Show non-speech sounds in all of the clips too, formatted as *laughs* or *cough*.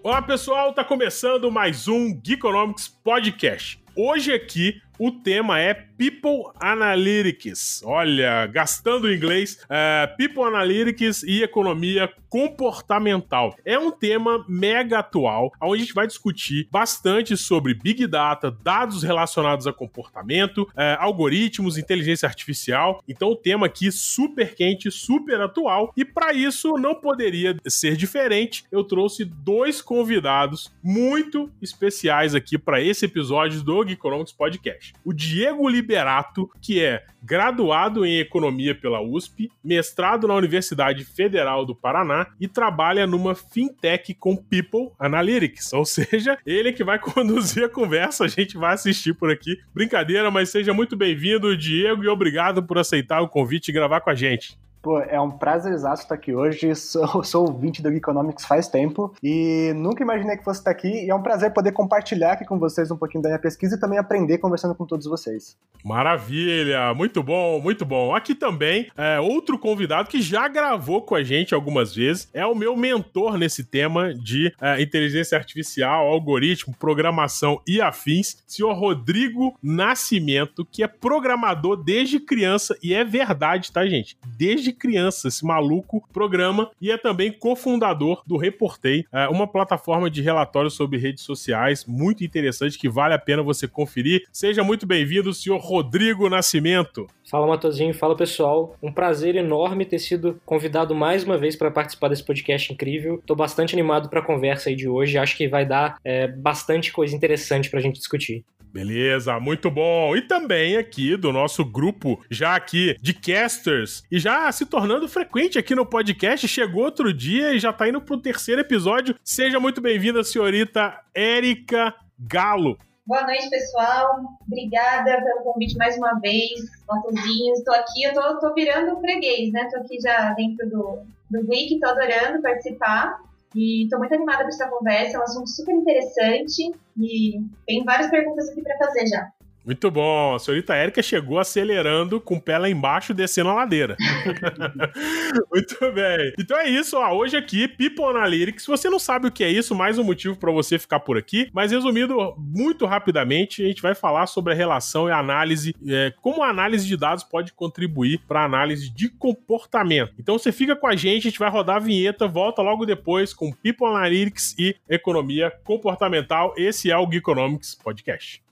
Olá pessoal, tá começando mais um Geekonomics Podcast. Hoje aqui o tema é People Analytics. Olha, gastando inglês, é, People Analytics e economia comportamental. É um tema mega atual, onde a gente vai discutir bastante sobre Big Data, dados relacionados a comportamento, é, algoritmos, inteligência artificial. Então, o tema aqui super quente, super atual. E para isso, não poderia ser diferente. Eu trouxe dois convidados muito especiais aqui para esse episódio do Geekonomics Podcast o Diego Liberato, que é graduado em Economia pela USP, mestrado na Universidade Federal do Paraná e trabalha numa fintech com People Analytics, ou seja, ele que vai *laughs* conduzir a conversa, a gente vai assistir por aqui. Brincadeira, mas seja muito bem-vindo, Diego, e obrigado por aceitar o convite e gravar com a gente. Pô, é um prazer exato estar aqui hoje. Sou, *laughs* sou ouvinte do Geekonomics faz tempo e nunca imaginei que fosse estar aqui. E é um prazer poder compartilhar aqui com vocês um pouquinho da minha pesquisa e também aprender conversando com todos vocês. Maravilha! Muito bom, muito bom. Aqui também, é, outro convidado que já gravou com a gente algumas vezes é o meu mentor nesse tema de é, inteligência artificial, algoritmo, programação e afins, senhor Rodrigo Nascimento, que é programador desde criança e é verdade, tá, gente? Desde desde criança, esse maluco programa e é também cofundador do Reportei, é, uma plataforma de relatórios sobre redes sociais muito interessante que vale a pena você conferir. Seja muito bem-vindo, senhor Rodrigo Nascimento. Fala Matozinho, fala pessoal. Um prazer enorme ter sido convidado mais uma vez para participar desse podcast incrível. Estou bastante animado para a conversa aí de hoje. Acho que vai dar é, bastante coisa interessante para a gente discutir. Beleza, muito bom. E também aqui do nosso grupo, já aqui de casters, e já se tornando frequente aqui no podcast, chegou outro dia e já tá indo pro terceiro episódio. Seja muito bem-vinda, senhorita Érica Galo. Boa noite, pessoal. Obrigada pelo convite mais uma vez. Matozinho, estou aqui, eu tô, tô virando freguês, né? Tô aqui já dentro do, do Wiki, tô adorando participar. E estou muito animada para essa conversa, é um assunto super interessante e tem várias perguntas aqui para fazer já. Muito bom. A senhorita Érica chegou acelerando com o pé lá embaixo, descendo a ladeira. *laughs* Muito bem. Então é isso, ó. Hoje aqui, People Analytics. Se você não sabe o que é isso, mais um motivo para você ficar por aqui. Mas resumindo muito rapidamente, a gente vai falar sobre a relação e a análise, é, como a análise de dados pode contribuir para a análise de comportamento. Então você fica com a gente, a gente vai rodar a vinheta, volta logo depois com People Analytics e Economia Comportamental. Esse é o Geekonomics Podcast.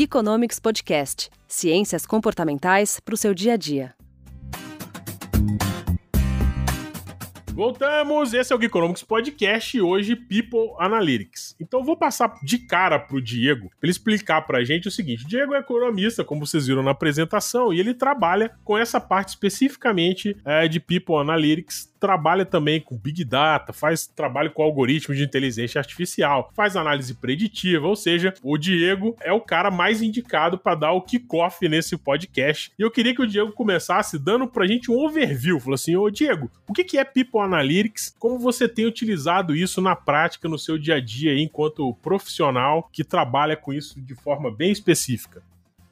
Geekonomics Podcast Ciências comportamentais para o seu dia a dia. Voltamos, esse é o Geekonomics Podcast e hoje People Analytics. Então vou passar de cara pro Diego para ele explicar pra gente o seguinte: o Diego é economista, como vocês viram na apresentação, e ele trabalha com essa parte especificamente é, de People Analytics trabalha também com Big Data, faz trabalho com algoritmos de inteligência artificial, faz análise preditiva, ou seja, o Diego é o cara mais indicado para dar o kickoff nesse podcast. E eu queria que o Diego começasse dando pra gente um overview, falou assim: "Ô Diego, o que é People Analytics? Como você tem utilizado isso na prática no seu dia a dia enquanto profissional que trabalha com isso de forma bem específica?"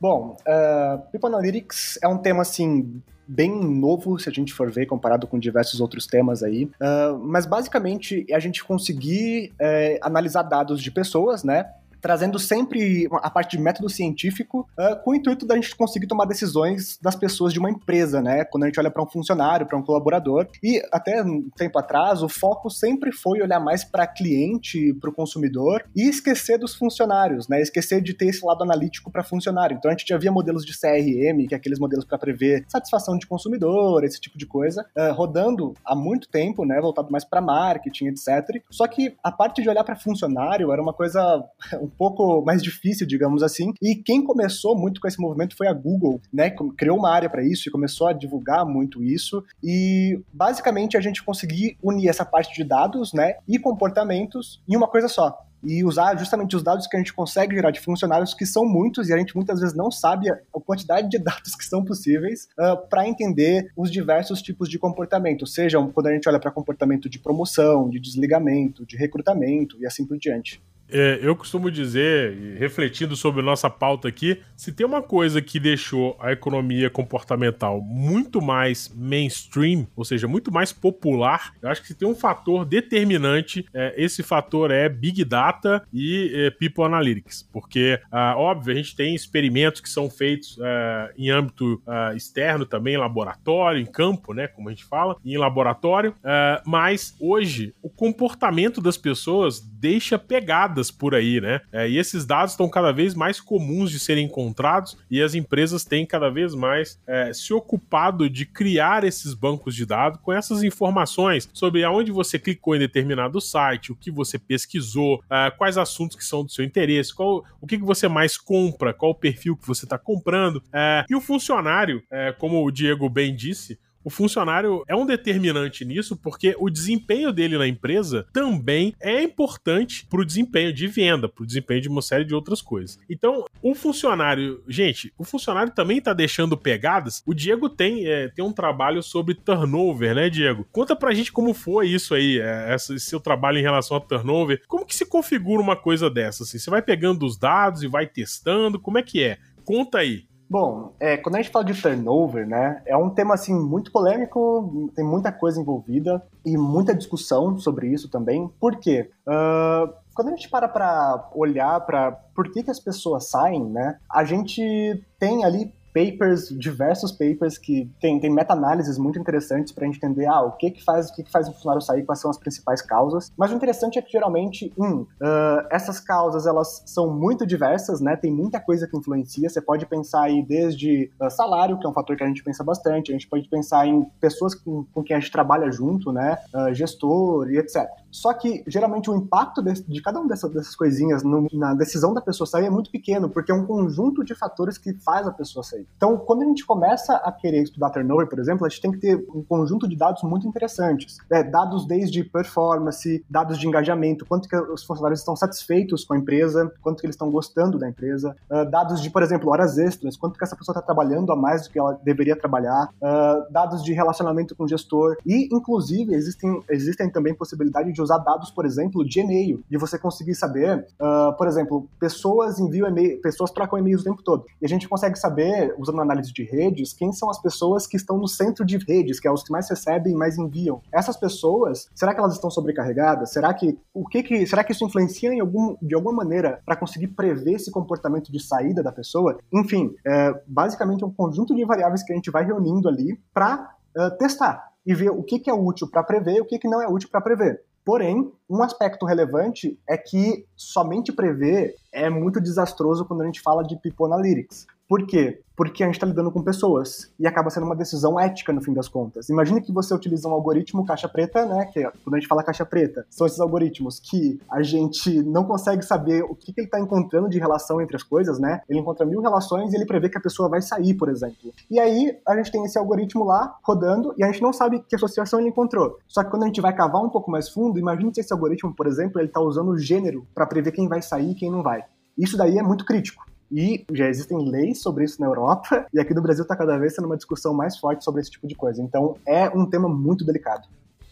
Bom, uh, People Analytics é um tema assim bem novo, se a gente for ver, comparado com diversos outros temas aí. Uh, mas basicamente é a gente conseguir é, analisar dados de pessoas, né? Trazendo sempre a parte de método científico uh, com o intuito da gente conseguir tomar decisões das pessoas de uma empresa, né? Quando a gente olha para um funcionário, para um colaborador. E até um tempo atrás, o foco sempre foi olhar mais para cliente, para o consumidor e esquecer dos funcionários, né? Esquecer de ter esse lado analítico para funcionário. Então a gente já via modelos de CRM, que é aqueles modelos para prever satisfação de consumidor, esse tipo de coisa, uh, rodando há muito tempo, né? Voltado mais para marketing, etc. Só que a parte de olhar para funcionário era uma coisa um pouco mais difícil, digamos assim. E quem começou muito com esse movimento foi a Google, né? Criou uma área para isso e começou a divulgar muito isso. E basicamente a gente conseguir unir essa parte de dados, né, e comportamentos em uma coisa só e usar justamente os dados que a gente consegue gerar de funcionários, que são muitos, e a gente muitas vezes não sabe a quantidade de *laughs* dados que são possíveis, uh, para entender os diversos tipos de comportamento, sejam quando a gente olha para comportamento de promoção, de desligamento, de recrutamento e assim por diante. É, eu costumo dizer, refletindo sobre nossa pauta aqui, se tem uma coisa que deixou a economia comportamental muito mais mainstream, ou seja, muito mais popular, eu acho que se tem um fator determinante, é, esse fator é Big Data e é, People Analytics. Porque, ah, óbvio, a gente tem experimentos que são feitos é, em âmbito ah, externo também, em laboratório, em campo, né, como a gente fala, em laboratório, é, mas hoje o comportamento das pessoas deixa pegada dadas por aí, né? É, e esses dados estão cada vez mais comuns de serem encontrados e as empresas têm cada vez mais é, se ocupado de criar esses bancos de dados com essas informações sobre aonde você clicou em determinado site, o que você pesquisou, é, quais assuntos que são do seu interesse, qual, o que, que você mais compra, qual o perfil que você está comprando. É, e o funcionário, é, como o Diego bem disse, o funcionário é um determinante nisso porque o desempenho dele na empresa também é importante para o desempenho de venda, para o desempenho de uma série de outras coisas. Então, o funcionário, gente, o funcionário também está deixando pegadas. O Diego tem, é, tem um trabalho sobre turnover, né, Diego? Conta pra gente como foi isso aí, é, esse seu trabalho em relação a turnover. Como que se configura uma coisa dessa? Assim? Você vai pegando os dados e vai testando? Como é que é? Conta aí. Bom, é, quando a gente fala de turnover, né, é um tema assim muito polêmico, tem muita coisa envolvida e muita discussão sobre isso também. Por quê? Uh, quando a gente para para olhar para por que, que as pessoas saem, né, a gente tem ali papers, diversos papers que tem, tem meta-análises muito interessantes para a gente entender ah, o que que faz o que, que faz um funcionário sair, quais são as principais causas. Mas o interessante é que geralmente, um, uh, essas causas elas são muito diversas, né? Tem muita coisa que influencia. Você pode pensar aí desde uh, salário, que é um fator que a gente pensa bastante. A gente pode pensar em pessoas com, com quem a gente trabalha junto, né? Uh, gestor e etc. Só que geralmente o impacto de, de cada uma dessas, dessas coisinhas no, na decisão da pessoa sair é muito pequeno, porque é um conjunto de fatores que faz a pessoa sair. Então, quando a gente começa a querer estudar turnover, por exemplo, a gente tem que ter um conjunto de dados muito interessantes. Né? Dados desde performance, dados de engajamento, quanto que os funcionários estão satisfeitos com a empresa, quanto que eles estão gostando da empresa, uh, dados de, por exemplo, horas extras, quanto que essa pessoa está trabalhando a mais do que ela deveria trabalhar, uh, dados de relacionamento com o gestor e, inclusive, existem, existem também possibilidade de usar dados, por exemplo, de e-mail, de você conseguir saber, uh, por exemplo, pessoas enviam e-mail, pessoas trocam e-mails o tempo todo. E a gente consegue saber usando análise de redes, quem são as pessoas que estão no centro de redes, que é os que mais recebem e mais enviam. Essas pessoas, será que elas estão sobrecarregadas? Será que o que, que será que isso influencia em algum, de alguma maneira para conseguir prever esse comportamento de saída da pessoa? Enfim, é, basicamente é um conjunto de variáveis que a gente vai reunindo ali para é, testar e ver o que, que é útil para prever e o que, que não é útil para prever. Porém, um aspecto relevante é que somente prever é muito desastroso quando a gente fala de People Analytics. Por quê? Porque a gente está lidando com pessoas e acaba sendo uma decisão ética no fim das contas. Imagine que você utiliza um algoritmo caixa preta, né? Que é, quando a gente fala caixa preta, são esses algoritmos que a gente não consegue saber o que, que ele está encontrando de relação entre as coisas, né? Ele encontra mil relações e ele prevê que a pessoa vai sair, por exemplo. E aí a gente tem esse algoritmo lá rodando e a gente não sabe que associação ele encontrou. Só que quando a gente vai cavar um pouco mais fundo, imagine que esse algoritmo, por exemplo, ele está usando o gênero para prever quem vai sair e quem não vai. Isso daí é muito crítico. E já existem leis sobre isso na Europa, *laughs* e aqui no Brasil está cada vez sendo uma discussão mais forte sobre esse tipo de coisa. Então é um tema muito delicado.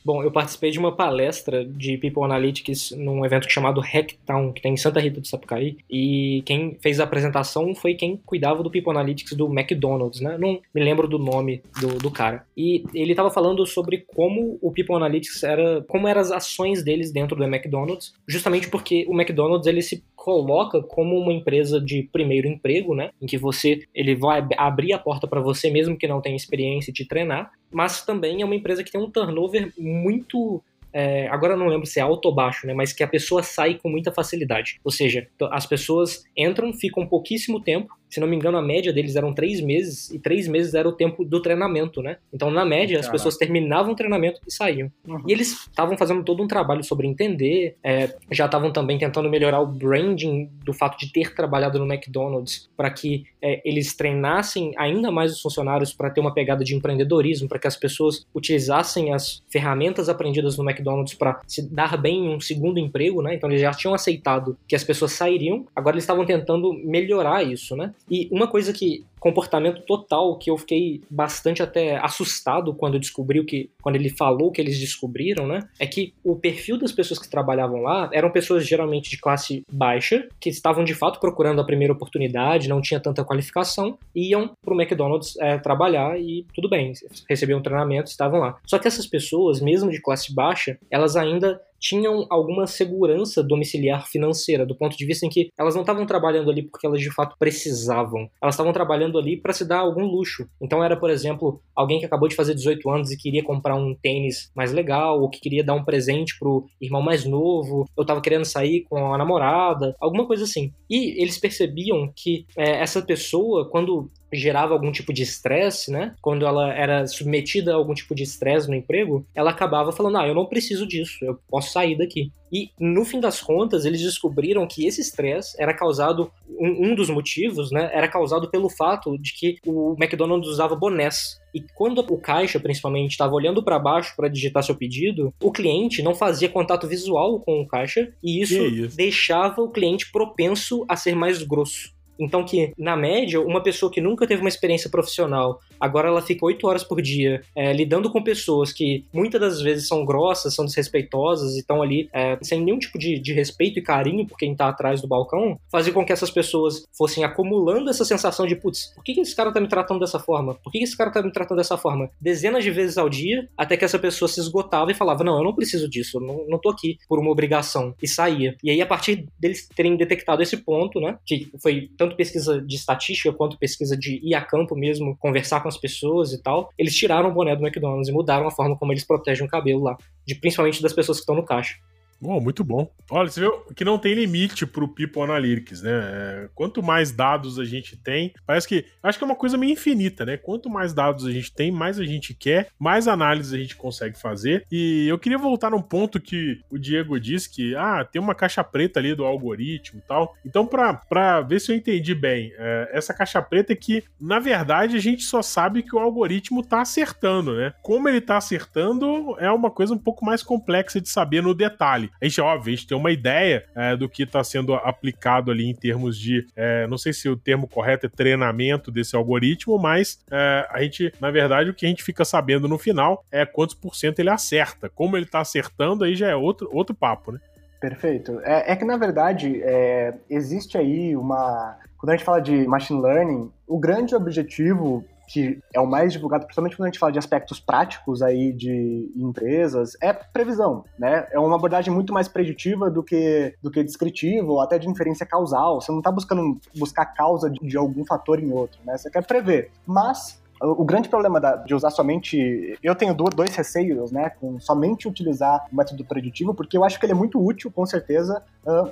Bom, eu participei de uma palestra de People Analytics num evento chamado Hacktown, que tem em Santa Rita do Sapucaí, e quem fez a apresentação foi quem cuidava do People Analytics do McDonald's, né? Não me lembro do nome do, do cara. E ele estava falando sobre como o People Analytics era, como eram as ações deles dentro do McDonald's, justamente porque o McDonald's ele se coloca como uma empresa de primeiro emprego, né? Em que você ele vai abrir a porta para você mesmo que não tenha experiência e te treinar, mas também é uma empresa que tem um turnover muito é, agora eu não lembro se é alto ou baixo, né? Mas que a pessoa sai com muita facilidade. Ou seja, as pessoas entram, ficam pouquíssimo tempo se não me engano, a média deles eram três meses, e três meses era o tempo do treinamento, né? Então, na média, as pessoas terminavam o treinamento e saíam. Uhum. E eles estavam fazendo todo um trabalho sobre entender, é, já estavam também tentando melhorar o branding do fato de ter trabalhado no McDonald's para que é, eles treinassem ainda mais os funcionários para ter uma pegada de empreendedorismo, para que as pessoas utilizassem as ferramentas aprendidas no McDonald's para se dar bem em um segundo emprego, né? Então eles já tinham aceitado que as pessoas sairiam, agora eles estavam tentando melhorar isso, né? E uma coisa que comportamento total que eu fiquei bastante até assustado quando descobri o que quando ele falou que eles descobriram, né? É que o perfil das pessoas que trabalhavam lá eram pessoas geralmente de classe baixa, que estavam de fato procurando a primeira oportunidade, não tinha tanta qualificação, iam pro McDonald's é, trabalhar e tudo bem, recebiam treinamento, estavam lá. Só que essas pessoas, mesmo de classe baixa, elas ainda tinham alguma segurança domiciliar financeira, do ponto de vista em que elas não estavam trabalhando ali porque elas de fato precisavam. Elas estavam trabalhando ali para se dar algum luxo. Então era, por exemplo, alguém que acabou de fazer 18 anos e queria comprar um tênis mais legal, ou que queria dar um presente pro irmão mais novo, ou estava querendo sair com a namorada, alguma coisa assim. E eles percebiam que é, essa pessoa, quando gerava algum tipo de estresse, né? Quando ela era submetida a algum tipo de estresse no emprego, ela acabava falando: "Ah, eu não preciso disso, eu posso sair daqui". E no fim das contas, eles descobriram que esse estresse era causado um, um, dos motivos, né, era causado pelo fato de que o McDonald's usava bonés. E quando o caixa, principalmente, estava olhando para baixo para digitar seu pedido, o cliente não fazia contato visual com o caixa e isso, isso? deixava o cliente propenso a ser mais grosso. Então que, na média, uma pessoa que nunca teve uma experiência profissional, agora ela fica oito horas por dia é, lidando com pessoas que muitas das vezes são grossas, são desrespeitosas e estão ali é, sem nenhum tipo de, de, respeito e carinho por quem está atrás do balcão, fazia com que essas pessoas fossem acumulando essa sensação de, putz, por que, que esse cara tá me tratando dessa forma? Por que, que esse cara tá me tratando dessa forma? Dezenas de vezes ao dia, até que essa pessoa se esgotava e falava, não, eu não preciso disso, eu não, não tô aqui por uma obrigação, e saía. E aí, a partir deles terem detectado esse ponto, né, que foi tanto pesquisa de estatística quanto pesquisa de ir a campo mesmo, conversar com as pessoas e tal, eles tiraram o boné do McDonald's e mudaram a forma como eles protegem o cabelo lá, de, principalmente das pessoas que estão no caixa. Bom, muito bom. Olha, você viu que não tem limite pro People Analytics, né? É, quanto mais dados a gente tem, parece que. Acho que é uma coisa meio infinita, né? Quanto mais dados a gente tem, mais a gente quer, mais análise a gente consegue fazer. E eu queria voltar num ponto que o Diego disse que, ah, tem uma caixa preta ali do algoritmo e tal. Então, pra ver se eu entendi bem, é, essa caixa preta é que, na verdade, a gente só sabe que o algoritmo tá acertando, né? Como ele tá acertando é uma coisa um pouco mais complexa de saber no detalhe A gente, óbvio, a gente tem uma ideia é, do que está sendo aplicado ali em termos de, é, não sei se o termo correto é treinamento desse algoritmo, mas é, a gente, na verdade, o que a gente fica sabendo no final é quantos por cento ele acerta. Como ele está acertando, aí já é outro, outro papo, né? Perfeito. É, é que, na verdade, é, existe aí uma. Quando a gente fala de machine learning, o grande objetivo que é o mais divulgado, principalmente quando a gente fala de aspectos práticos aí de empresas, é previsão, né? É uma abordagem muito mais preditiva do que, do que descritiva ou até de inferência causal. Você não está buscando buscar causa de, de algum fator em outro, né? Você quer prever. Mas o grande problema de usar somente. Eu tenho dois receios, né? Com somente utilizar o método preditivo, porque eu acho que ele é muito útil, com certeza.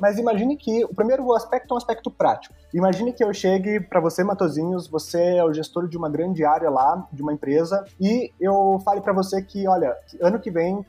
Mas imagine que o primeiro aspecto é um aspecto prático. Imagine que eu chegue para você, Matozinhos, você é o gestor de uma grande área lá, de uma empresa, e eu fale para você que, olha, ano que vem,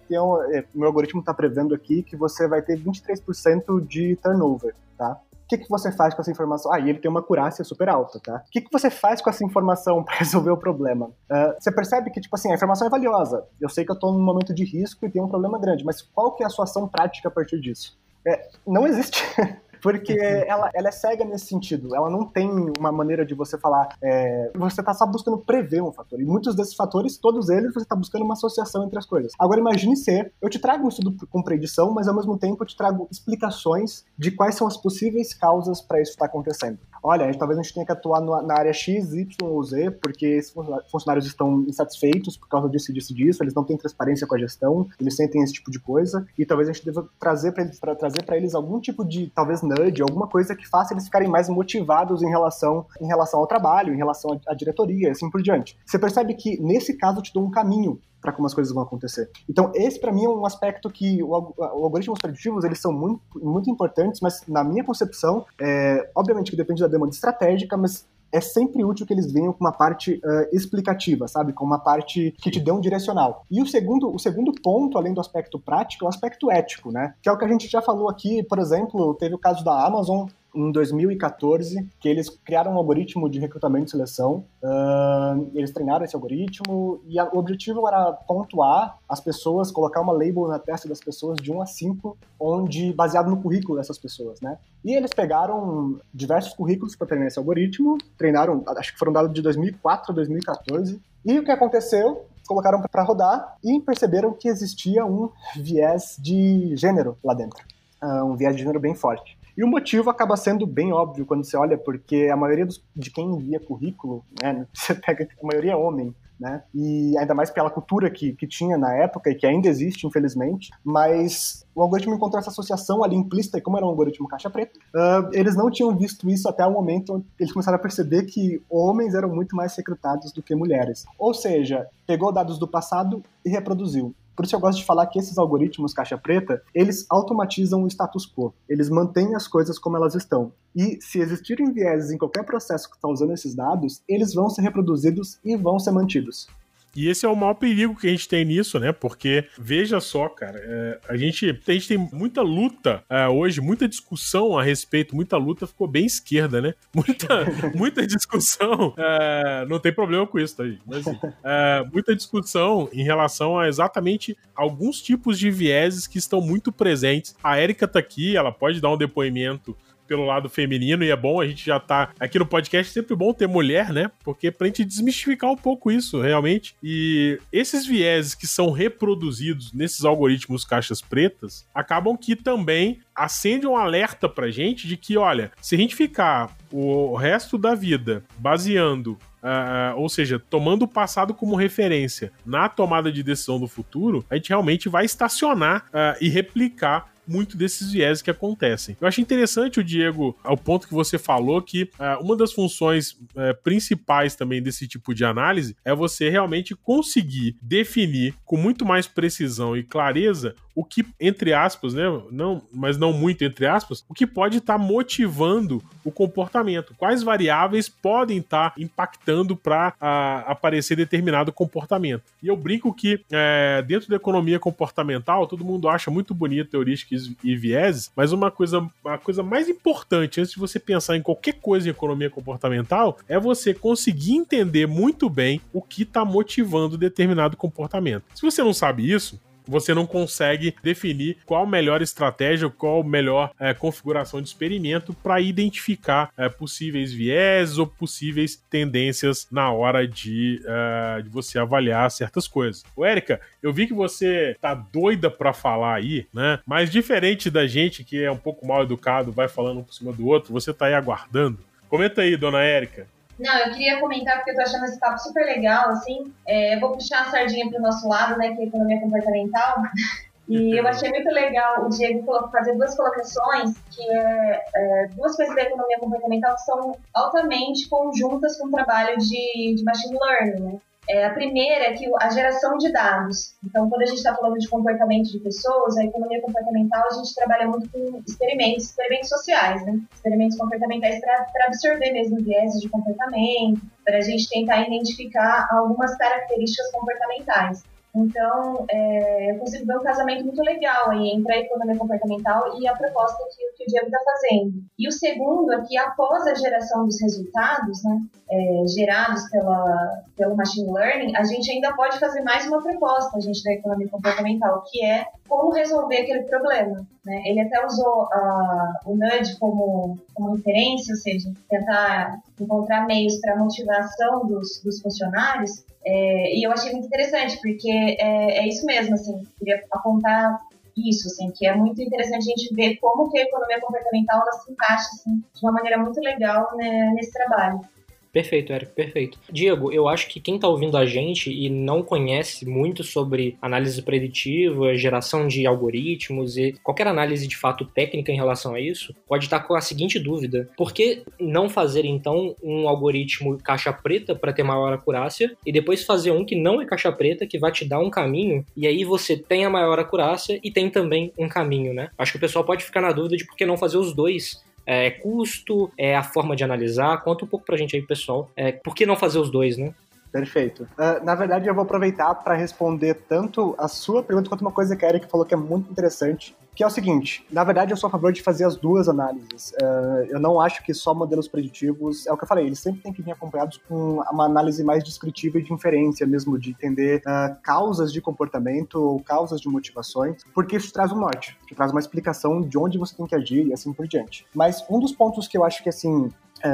é, meu algoritmo está prevendo aqui que você vai ter 23% de turnover, tá? O que, que você faz com essa informação? Ah, e ele tem uma curácia super alta, tá? O que, que você faz com essa informação *laughs* para resolver o problema? Uh, você percebe que, tipo assim, a informação é valiosa. Eu sei que eu estou num momento de risco e tem um problema grande, mas qual que é a sua ação prática a partir disso? É, não existe. *laughs* Porque uhum. ela, ela é cega nesse sentido. Ela não tem uma maneira de você falar. É, você está só buscando prever um fator. E muitos desses fatores, todos eles, você está buscando uma associação entre as coisas. Agora imagine ser, eu te trago um estudo com predição, mas ao mesmo tempo eu te trago explicações de quais são as possíveis causas para isso estar tá acontecendo olha, talvez a gente tenha que atuar na área X, Y ou Z, porque esses funcionários estão insatisfeitos por causa disso, disso, disso, eles não têm transparência com a gestão, eles sentem esse tipo de coisa, e talvez a gente deva trazer para eles, trazer para eles algum tipo de, talvez nudge, alguma coisa que faça eles ficarem mais motivados em relação, em relação ao trabalho, em relação à diretoria, assim por diante. Você percebe que nesse caso eu te dou um caminho para como as coisas vão acontecer. Então, esse para mim é um aspecto que o, o algoritmos preditivos eles são muito, muito importantes, mas na minha concepção, é, obviamente que depende da demanda estratégica, mas é sempre útil que eles venham com uma parte uh, explicativa, sabe? Com uma parte que te dê um direcional. E o segundo, o segundo ponto, além do aspecto prático, é o aspecto ético, né? Que é o que a gente já falou aqui, por exemplo, teve o caso da Amazon, em 2014 que eles criaram um algoritmo de recrutamento e seleção. Uh, eles treinaram esse algoritmo e a, o objetivo era pontuar as pessoas, colocar uma label na testa das pessoas de 1 a 5, onde baseado no currículo dessas pessoas, né? E eles pegaram diversos currículos para treinar esse algoritmo, treinaram, acho que foram dados de 2004 a 2014. E o que aconteceu? Colocaram para rodar e perceberam que existia um viés de gênero lá dentro. Um viés de gênero bem forte. E o motivo acaba sendo bem óbvio quando você olha, porque a maioria dos, de quem envia currículo, né, *laughs* você pega, a maioria é homem, né? E ainda mais pela cultura que, que tinha na época e que ainda existe, infelizmente. Mas o algoritmo encontrou essa associação ali implícita, e como era um algoritmo caixa preta, uh, eles não tinham visto isso até o momento onde eles começaram a perceber que homens eram muito mais recrutados do que mulheres. Ou seja, pegou dados do passado e reproduziu. Por isso eu gosto de falar que esses algoritmos caixa preta, eles automatizam o status quo. Eles mantêm as coisas como elas estão. E se existirem vieses em qualquer processo que está usando esses dados, eles vão ser reproduzidos e vão ser mantidos. E esse é o maior perigo que a gente tem nisso, né? Porque, veja só, cara, é, a, gente, a gente tem muita luta é, hoje, muita discussão a respeito, muita luta ficou bem esquerda, né? *laughs* Muita, muita discussão, é, não tem problema com isso, tá, gente? Mas, assim, é, muita discussão em relação a exatamente alguns tipos de vieses que estão muito presentes. A Érica tá aqui, ela pode dar um depoimento pelo lado feminino, e é bom a gente já tá aqui no podcast, sempre bom ter mulher, né? Porque pra gente desmistificar um pouco isso, realmente. E esses vieses que são reproduzidos nesses algoritmos caixas pretas acabam que também acende um alerta pra gente de que, olha, se a gente ficar o resto da vida baseando Uh, ou seja, tomando o passado como referência na tomada de decisão do futuro, a gente realmente vai estacionar uh, e replicar muito desses viés que acontecem. Eu acho interessante o Diego, ao ponto que você falou que uh, uma das funções uh, principais também desse tipo de análise é você realmente conseguir definir com muito mais precisão e clareza o que, entre aspas, né, não, mas não muito entre aspas, o que pode estar tá motivando o comportamento. Quais variáveis podem estar tá impactando para aparecer determinado comportamento. E eu brinco que é, dentro da economia comportamental, todo mundo acha muito bonito heurísticas e vieses, mas uma coisa, a coisa mais importante antes de você pensar em qualquer coisa em economia comportamental é você conseguir entender muito bem o que está motivando determinado comportamento. Se você não sabe isso, você não consegue definir qual a melhor estratégia, qual a melhor é, configuração de experimento para identificar é, possíveis viés ou possíveis tendências na hora de, é, de você avaliar certas coisas. Ô, Érica, eu vi que você tá doida para falar aí, né? Mas diferente da gente que é um pouco mal educado, vai falando um por cima do outro, você tá aí aguardando. Comenta aí, dona Érica. Não, eu queria comentar porque eu tô achando esse papo super legal, assim. É, eu vou puxar a sardinha pro nosso lado, né, que é economia comportamental. *laughs* E eu achei muito legal o Diego fazer duas colocações, que é, é, duas coisas da economia comportamental que são altamente conjuntas com o trabalho de, de machine learning, né? É, a primeira é que a geração de dados. Então, quando a gente está falando de comportamento de pessoas, a economia comportamental, a gente trabalha muito com experimentos, experimentos sociais, né? Experimentos comportamentais para absorver mesmo viéses de comportamento, para a gente tentar identificar algumas características comportamentais. Então, é, eu consigo ver um casamento muito legal aí entre a economia comportamental e a proposta que, que o Diego está fazendo. E o segundo é que após a geração dos resultados, né, é, gerados pela, pelo machine learning, a gente ainda pode fazer mais uma proposta, a gente da economia comportamental, que é como resolver aquele problema. Né? Ele até usou uh, o nudge como, como referência, ou seja, tentar encontrar meios para motivação dos, dos funcionários, é, e eu achei muito interessante, porque é, é isso mesmo, assim, queria apontar isso, assim, que é muito interessante a gente ver como que a economia comportamental ela se encaixa assim, de uma maneira muito legal né, nesse trabalho. Perfeito, Eric, perfeito. Diego, eu acho que quem está ouvindo a gente e não conhece muito sobre análise preditiva, geração de algoritmos e qualquer análise de fato técnica em relação a isso, pode estar com a seguinte dúvida: por que não fazer então um algoritmo caixa preta para ter maior acurácia e depois fazer um que não é caixa preta, que vai te dar um caminho e aí você tem a maior acurácia e tem também um caminho, né? Acho que o pessoal pode ficar na dúvida de por que não fazer os dois É custo? É a forma de analisar? Conta um pouco pra gente aí, pessoal. É, por que não fazer os dois, né? Perfeito. Uh, na verdade, eu vou aproveitar para responder tanto a sua pergunta quanto uma coisa que a Eric falou que é muito interessante, que é o seguinte: na verdade, eu sou a favor de fazer as duas análises. Uh, eu não acho que só modelos preditivos. É o que eu falei, eles sempre têm que vir acompanhados com uma análise mais descritiva e de inferência mesmo, de entender uh, causas de comportamento ou causas de motivações, porque isso traz um norte, te traz uma explicação de onde você tem que agir e assim por diante. Mas um dos pontos que eu acho que assim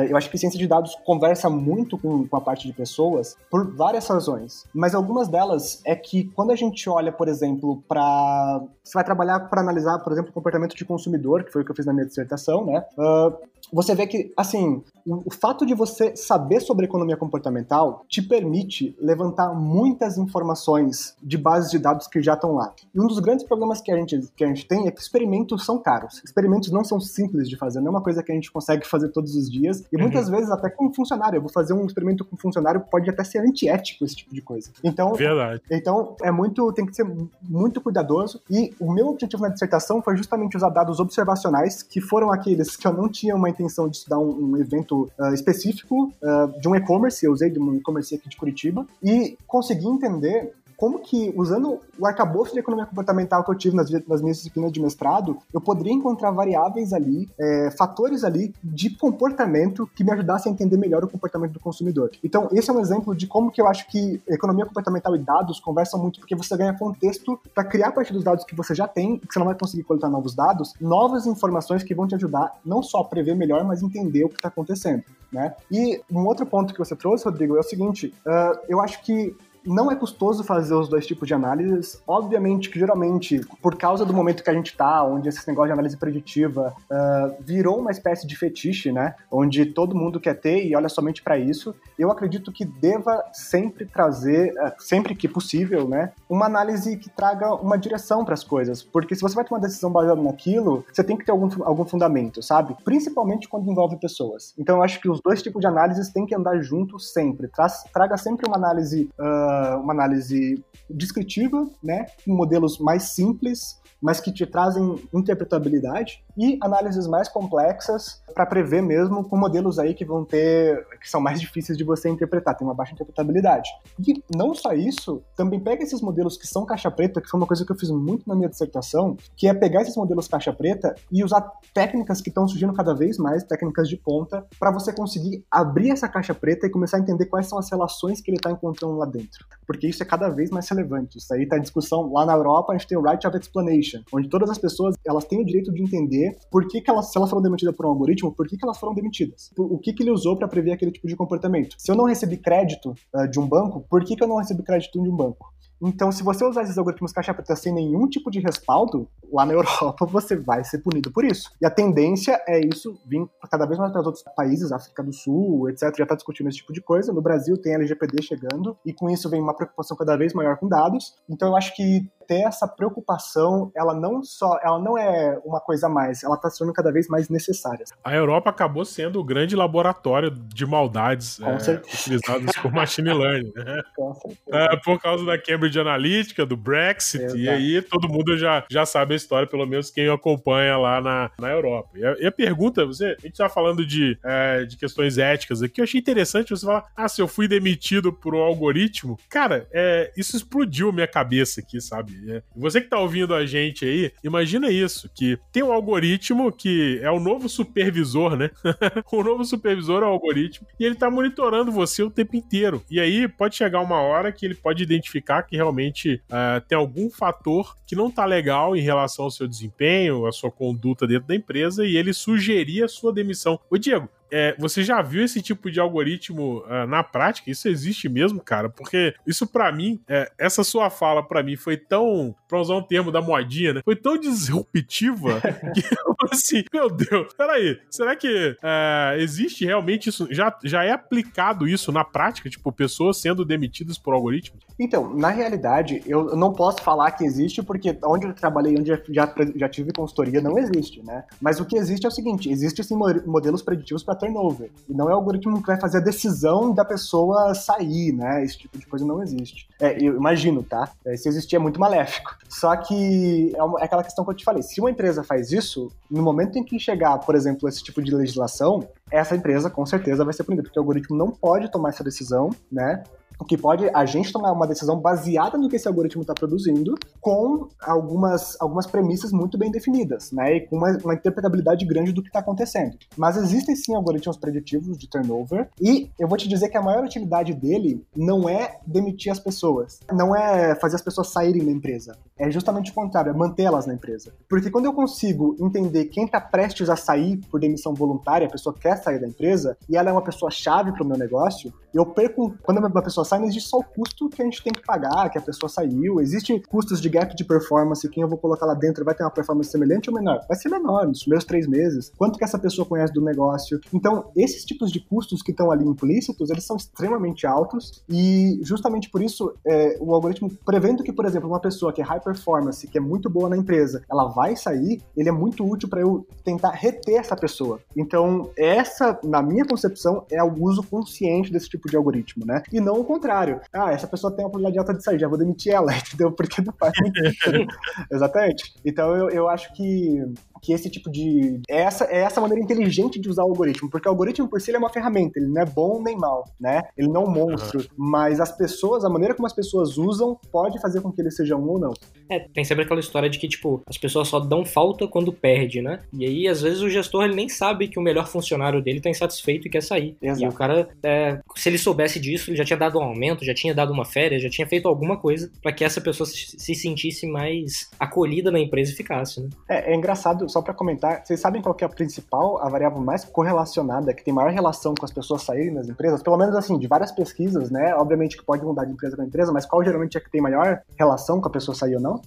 eu acho que ciência de dados conversa muito com, com, a parte de pessoas por várias razões. Mas algumas delas é que quando a gente olha, por exemplo, para. Você vai trabalhar para analisar, por exemplo, o comportamento de consumidor, que foi o que eu fiz na minha dissertação, né? Uh, você vê que, assim, o, o, fato de você saber sobre economia comportamental te permite levantar muitas informações de bases de dados que já estão lá. E um dos grandes problemas que a gente, que a gente tem é que experimentos são caros. Experimentos não são simples de fazer, não é uma coisa que a gente consegue fazer todos os dias. E muitas uhum. vezes, até com um funcionário, eu vou fazer um experimento com um funcionário, pode até ser antiético esse tipo de coisa. Então, Verdade. Então, é muito, tem que ser muito cuidadoso. E o meu objetivo na dissertação foi justamente usar dados observacionais, que foram aqueles que eu não tinha uma intenção de estudar um, um evento uh, específico uh, de um e-commerce, eu usei de um e-commerce aqui de Curitiba, e consegui entender como que, usando o arcabouço de economia comportamental que eu tive nas, nas minhas disciplinas de mestrado, eu poderia encontrar variáveis ali, é, fatores ali de comportamento que me ajudassem a entender melhor o comportamento do consumidor. Então, esse é um exemplo de como que eu acho que economia comportamental e dados conversam muito, porque você ganha contexto para criar a partir dos dados que você já tem, que você não vai conseguir coletar novos dados, novas informações que vão te ajudar não só a prever melhor, mas entender o que está acontecendo. Né? E um outro ponto que você trouxe, Rodrigo, é o seguinte: uh, eu acho que não é custoso fazer os dois tipos de análises. Obviamente que, geralmente, por causa do momento que a gente está, onde esse negócio de análise preditiva uh, virou uma espécie de fetiche, né? Onde todo mundo quer ter e olha somente para isso, eu acredito que deva sempre trazer, uh, sempre que possível, né? Uma análise que traga uma direção para as coisas. Porque se você vai tomar uma decisão baseada naquilo, você tem que ter algum, algum fundamento, sabe? Principalmente quando envolve pessoas. Então, eu acho que os dois tipos de análises têm que andar juntos sempre. Traga sempre uma análise. Uh, uma análise descritiva, né, com modelos mais simples mas que te trazem interpretabilidade e análises mais complexas para prever mesmo com modelos aí que vão ter que são mais difíceis de você interpretar, tem uma baixa interpretabilidade. E não só isso, também pega esses modelos que são caixa preta, que foi uma coisa que eu fiz muito na minha dissertação, que é pegar esses modelos caixa preta e usar técnicas que estão surgindo cada vez mais, técnicas de ponta, para você conseguir abrir essa caixa preta e começar a entender quais são as relações que ele está encontrando lá dentro. Porque isso é cada vez mais relevante. Isso aí está em discussão lá na Europa, a gente tem o Right of Explanation onde todas as pessoas elas têm o direito de entender por que, que elas, se elas foram demitidas por um algoritmo, por que, que elas foram demitidas, o que, que ele usou para prever aquele tipo de comportamento. Se eu não recebi crédito uh, de um banco, por que, que eu não recebi crédito de um banco? Então, se você usar esses algoritmos caixa preta sem nenhum tipo de respaldo, lá na *laughs* Europa você vai ser punido por isso. E a tendência é isso vir cada vez mais para os outros países, África do Sul, etc. Já está discutindo esse tipo de coisa. No Brasil tem LGPD chegando e com isso vem uma preocupação cada vez maior com dados. Então, eu acho que ter essa preocupação, ela não só, ela não é uma coisa a mais, ela está se tornando cada vez mais necessária. A Europa acabou sendo o grande laboratório de maldades é, utilizadas por machine learning, né? *laughs* É, por causa da Cambridge Analytica, do Brexit, Exato. e aí todo mundo já, já sabe a história, pelo menos quem acompanha lá na, na Europa. E a, e a pergunta, você, a gente está falando de, é, de questões éticas aqui, eu achei interessante você falar, ah, se eu fui demitido por um algoritmo, cara, é, isso explodiu minha cabeça aqui, sabe? É. Você que tá ouvindo a gente aí, imagina isso, que tem um algoritmo que é o novo supervisor, né? *laughs* o novo supervisor é o algoritmo e ele tá monitorando você o tempo inteiro. E aí pode chegar uma hora que ele pode identificar que realmente uh, tem algum fator que não tá legal em relação ao seu desempenho, à sua conduta dentro da empresa e ele sugerir a sua demissão. Ô Diego, é, você já viu esse tipo de algoritmo uh, na prática? Isso existe mesmo, cara? Porque isso para mim, é, essa sua fala para mim foi tão, pra usar um termo da modinha, né? Foi tão disruptiva *laughs* que eu assim, meu Deus, peraí, será que uh, existe realmente isso? Já, já é aplicado isso na prática? Tipo, pessoas sendo demitidas por algoritmos? Então, na realidade, eu não posso falar que existe porque onde eu trabalhei, onde já, já tive consultoria, não existe, né? Mas o que existe é o seguinte, existem sim modelos preditivos para turnover. E não é o algoritmo que vai fazer a decisão da pessoa sair, né? Esse tipo de coisa não existe. É, eu imagino, tá? É, se existir é muito maléfico. Só que é, uma, é aquela questão que eu te falei. Se uma empresa faz isso, no momento em que chegar, por exemplo, esse tipo de legislação, essa empresa com certeza vai ser punida, porque o algoritmo não pode tomar essa decisão, né? O que pode a gente tomar uma decisão baseada no que esse algoritmo está produzindo, com algumas, algumas premissas muito bem definidas, né? E com uma, uma interpretabilidade grande do que está acontecendo. Mas existem sim algoritmos preditivos de turnover, e eu vou te dizer que a maior utilidade dele não é demitir as pessoas, não é fazer as pessoas saírem da empresa. É justamente o contrário, é mantê-las na empresa. Porque quando eu consigo entender quem está prestes a sair por demissão voluntária, a pessoa quer sair da empresa, e ela é uma pessoa chave para o meu negócio, eu perco. Quando uma pessoa sai, não existe só o custo que a gente tem que pagar, que a pessoa saiu. Existem custos de gap de performance, quem eu vou colocar lá dentro vai ter uma performance semelhante ou menor? Vai ser menor, nos primeiros três meses. Quanto que essa pessoa conhece do negócio? Então, esses tipos de custos que estão ali implícitos, eles são extremamente altos e justamente por isso é, o algoritmo prevendo que, por exemplo, uma pessoa que é high performance, que é muito boa na empresa, ela vai sair, ele é muito útil para eu tentar reter essa pessoa. Então, essa, na minha concepção, é o uso consciente desse tipo de algoritmo, né? E não o contrário. Ah, essa pessoa tem a probabilidade alta de sair, já vou demitir ela, *laughs* entendeu? Porque não faz *laughs* Exatamente. Então eu, eu acho que que esse tipo de. É essa, é essa maneira inteligente de usar o algoritmo, porque o algoritmo por si é uma ferramenta, ele não é bom nem mal, né? Ele não é um monstro, uhum. mas as pessoas, a maneira como as pessoas usam, pode fazer com que ele seja um ou não. É, tem sempre aquela história de que, tipo, as pessoas só dão falta quando perde, né? E aí, às vezes, o gestor ele nem sabe que o melhor funcionário dele tá insatisfeito e quer sair. Exato. E o cara, é, se ele soubesse disso, ele já tinha dado um aumento, já tinha dado uma férias, já tinha feito alguma coisa para que essa pessoa se sentisse mais acolhida na empresa e ficasse, né? É, é engraçado, só para comentar, vocês sabem qual é a principal, a variável mais correlacionada, que tem maior relação com as pessoas saírem das empresas? Pelo menos assim, de várias pesquisas, né? Obviamente que pode mudar de empresa para empresa, mas qual geralmente é que tem maior relação com a pessoa sair ou não?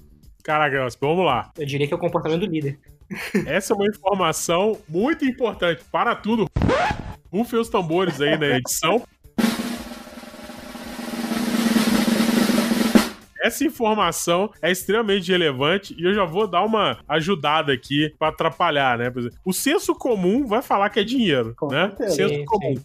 Caraca, vamos lá. Eu diria que é o comportamento do líder. Essa é uma informação muito importante para tudo. Rufem os tambores aí na edição. Essa informação é extremamente relevante e eu já vou dar uma ajudada aqui para atrapalhar, né? O senso comum vai falar que é dinheiro, Com né? Certeza. Senso comum. Sim.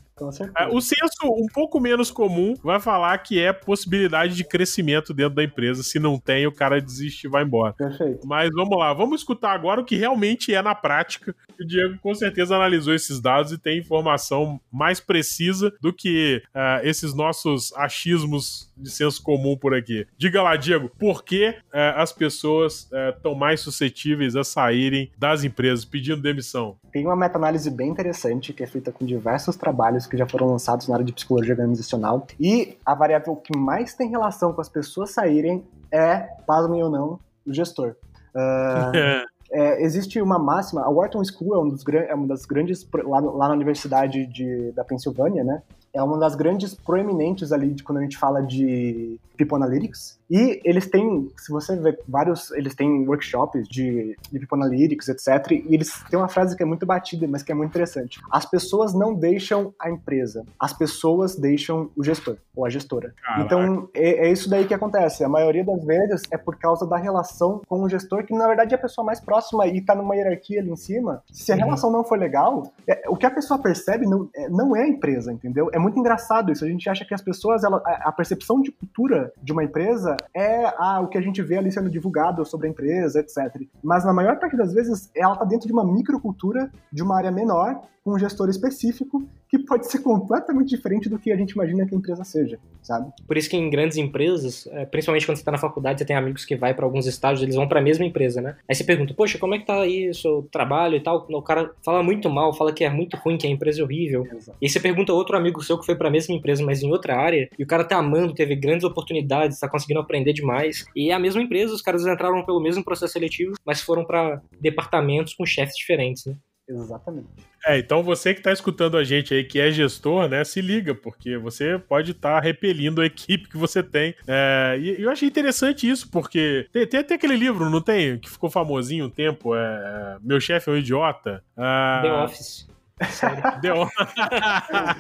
É, o senso um pouco menos comum vai falar que é possibilidade de crescimento dentro da empresa. Se não tem, o cara desiste e vai embora. Perfeito. Mas vamos lá, vamos escutar agora o que realmente é na prática. O Diego com certeza analisou esses dados e tem informação mais precisa do que uh, esses nossos achismos de senso comum por aqui. Diga lá, Diego, por que uh, as pessoas estão uh, mais suscetíveis a saírem das empresas pedindo demissão? Tem uma meta-análise bem interessante que é feita com diversos trabalhos que já foram lançados na área de psicologia organizacional. E a variável que mais tem relação com as pessoas saírem é, pasmem ou não, o gestor. Uh, *laughs* é, existe uma máxima, a Wharton School é, um dos, é uma das grandes, lá, lá na Universidade de, da Pensilvânia, né? É uma das grandes proeminentes ali de quando a gente fala de People Analytics. E eles têm, se você ver vários, eles têm workshops de, de People Analytics, etc. E eles têm uma frase que é muito batida, mas que é muito interessante. As pessoas não deixam a empresa, as pessoas deixam o gestor ou a gestora. Caraca. Então, é, é, isso daí que acontece. A maioria das vezes é por causa da relação com o gestor, que na verdade é a pessoa mais próxima e tá numa hierarquia ali em cima. Se a uhum. relação não for legal, é, o que a pessoa percebe não é, não é a empresa, entendeu? É muito engraçado isso. A gente acha que as pessoas, ela, a, a percepção de cultura de uma empresa é ah, o que a gente vê ali sendo divulgado sobre a empresa, etc. Mas na maior parte das vezes ela está dentro de uma microcultura, de uma área menor, com um gestor específico que pode ser completamente diferente do que a gente imagina que a empresa seja, sabe? Por isso que em grandes empresas, é, principalmente quando você está na faculdade, você tem amigos que vai para alguns estágios, eles vão para a mesma empresa, né? Aí você pergunta, poxa, como é que tá aí o seu trabalho e tal? O cara fala muito mal, fala que é muito ruim, que a empresa é horrível. Exato. E aí você pergunta a outro amigo que foi para a mesma empresa, mas em outra área, e o cara tá amando, teve grandes oportunidades, tá conseguindo aprender demais. E é a mesma empresa, os caras entraram pelo mesmo processo seletivo, mas foram para departamentos com chefes diferentes, né? Exatamente. É, então você que está escutando a gente aí, que é gestor, né, se liga, porque você pode estar tá repelindo a equipe que você tem. É, e eu achei interessante isso, porque tem, tem, até aquele livro, não tem? Que ficou famosinho um tempo, é, Meu Chefe é um Idiota. Uh, The Office. Sério. Office. *laughs*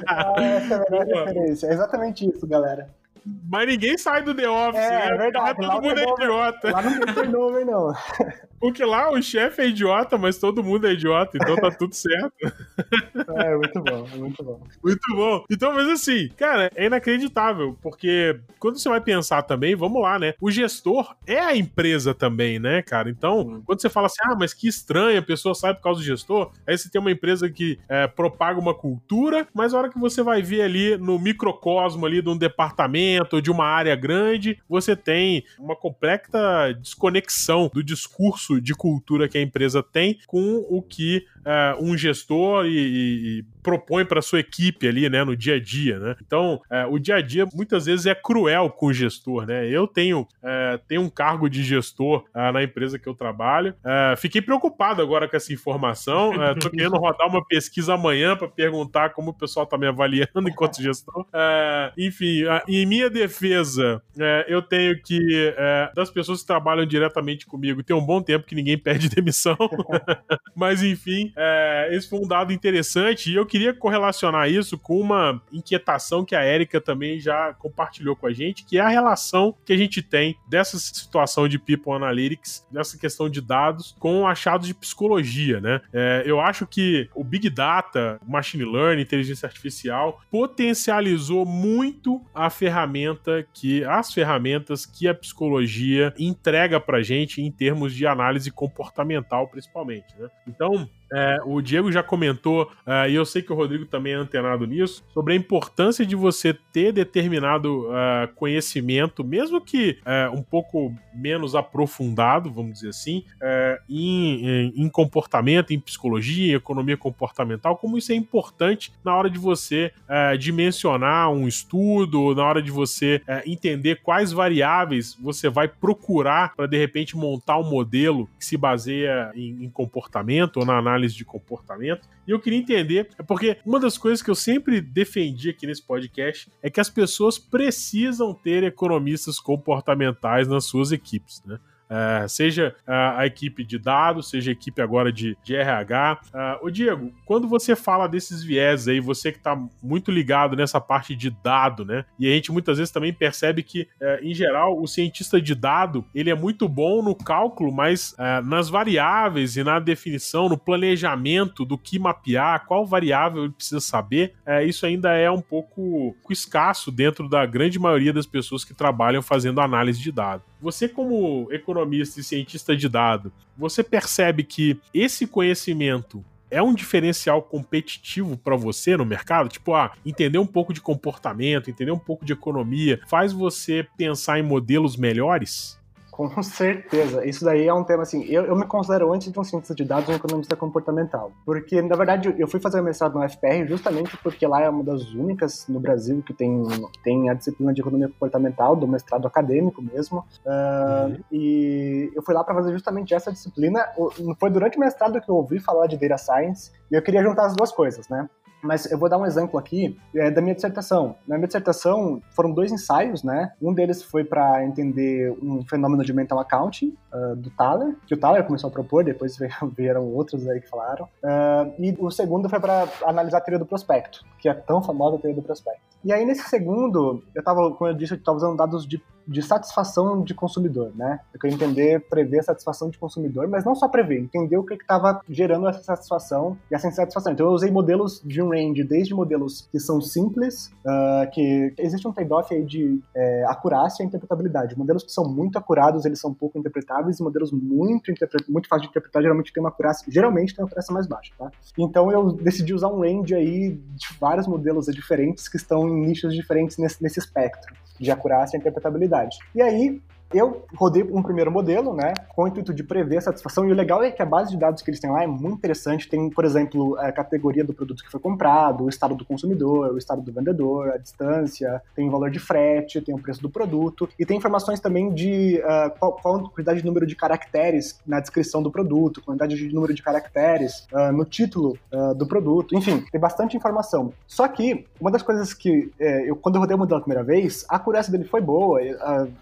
ah, essa é a melhor referência. É exatamente isso, galera. Mas ninguém sai do The Office, É, né? é verdade, todo lá mundo é idiota. Lá não tem turnover, não. *laughs* Porque lá o chefe é idiota, mas todo mundo é idiota, então tá tudo certo. É, muito bom, muito bom. Muito bom. Então, mas assim, cara, é inacreditável, porque quando você vai pensar também, vamos lá, né? O gestor é a empresa também, né, cara? Então, Sim. quando você fala assim, ah, mas que estranho, a pessoa sai por causa do gestor, aí você tem uma empresa que é, propaga uma cultura, mas a hora que você vai ver ali no microcosmo ali de um departamento ou de uma área grande, você tem uma completa desconexão do discurso de cultura que a empresa tem com o que é, um gestor e, e- propõe para sua equipe ali, né, no dia a dia, né? Então, é, o dia a dia muitas vezes é cruel com o gestor, né? Eu tenho, é, tenho um cargo de gestor na empresa que eu trabalho. Fiquei preocupado agora com essa informação. *laughs* Tô querendo rodar uma pesquisa amanhã para perguntar como o pessoal tá me avaliando *laughs* enquanto gestor. Enfim, em minha defesa, é, eu tenho que é, das pessoas que trabalham diretamente comigo, tem um bom tempo que ninguém pede *laughs* demissão. *laughs* Mas enfim, é, esse foi um dado interessante e eu queria correlacionar isso com uma inquietação que a Érica também já compartilhou com a gente, que é a relação que a gente tem dessa situação de People Analytics, dessa questão de dados, com achados de psicologia, né? É, eu acho que o Big Data, Machine Learning, inteligência artificial, potencializou muito a ferramenta que, as ferramentas que a psicologia entrega pra gente em termos de análise comportamental, principalmente, né? Então, é, o Diego já comentou, é, e eu sei que o Rodrigo também é antenado nisso, sobre a importância de você ter determinado é, conhecimento, mesmo que é, um pouco menos aprofundado, vamos dizer assim, em, em- em comportamento, em psicologia, em economia comportamental, como isso é importante na hora de você dimensionar um estudo, na hora de você entender quais variáveis você vai procurar para de repente montar um modelo que se baseia em, em comportamento ou na análise de comportamento. E eu queria entender, é porque uma das coisas que eu sempre defendi aqui nesse podcast é que as pessoas precisam ter economistas comportamentais nas suas equipes, né? É, seja ah, a equipe de dados, seja a equipe agora de, de RH. Ah, ô Diego, quando você fala desses viés aí, você que está muito ligado nessa parte de dado, né? E a gente muitas vezes também percebe que, eh, em geral, o cientista de dado ele é muito bom no cálculo, mas eh, nas variáveis e na definição, no planejamento do que mapear, qual variável ele precisa saber, eh, isso ainda é um pouco escasso dentro da grande maioria das pessoas que trabalham fazendo análise de dados. Você, como economista e cientista de dado, você percebe que esse conhecimento é um diferencial competitivo para você no mercado? Tipo, ah, entender um pouco de comportamento, entender um pouco de economia, faz você pensar em modelos melhores? Com *laughs* certeza. Isso daí é um tema assim. Eu, eu me considero, antes de um cientista de dados, um economista comportamental. Porque, na verdade, eu fui fazer o mestrado no UFPR justamente porque lá é uma das únicas no Brasil que tem, tem a disciplina de economia comportamental, do mestrado acadêmico mesmo. Ah, Uhum. E eu fui lá para fazer justamente essa disciplina. Foi durante o mestrado que eu ouvi falar de data science e eu queria juntar as duas coisas, né? Mas eu vou dar um exemplo aqui é, da minha dissertação. Na minha dissertação foram dois ensaios, né? Um deles foi para entender um fenômeno de mental accounting ah, do Thaler, que o Thaler começou a propor, depois *laughs* vieram outros aí que falaram. Ah, e o segundo foi para analisar a teoria do prospecto, que é tão famosa a teoria do prospecto. E aí nesse segundo, eu tava, como eu disse, eu estava usando dados de de satisfação de consumidor, né? Eu queria entender, prever a satisfação de consumidor, mas não só prever, entender o que estava gerando essa satisfação e essa insatisfação. Então eu usei modelos de um range, desde modelos que são simples, ah, que existe um trade-off aí de é, acurácia e interpretabilidade. Modelos que são muito acurados, eles são pouco interpretáveis, e modelos muito, muito fáceis de interpretar, geralmente tem uma acurácia, geralmente tem uma acurácia mais baixa, tá? Então eu decidi usar um range aí de vários modelos diferentes que estão em nichos diferentes nesse, nesse espectro de acurácia e interpretabilidade. E aí, eu rodei um primeiro modelo, né, com o intuito de prever a satisfação, e o legal é que a base de dados que eles têm lá é muito interessante. Tem, por exemplo, a categoria do produto que foi comprado, o estado do consumidor, o estado do vendedor, a distância, tem o valor de frete, tem o preço do produto, e tem informações também de ah, qual, qual a quantidade de número de caracteres na descrição do produto, quantidade de número de caracteres ah, no título ah, do produto, enfim, tem bastante informação. Só que, uma das coisas que, eh, eu, quando eu rodei o modelo a primeira vez, a acurácia dele foi boa,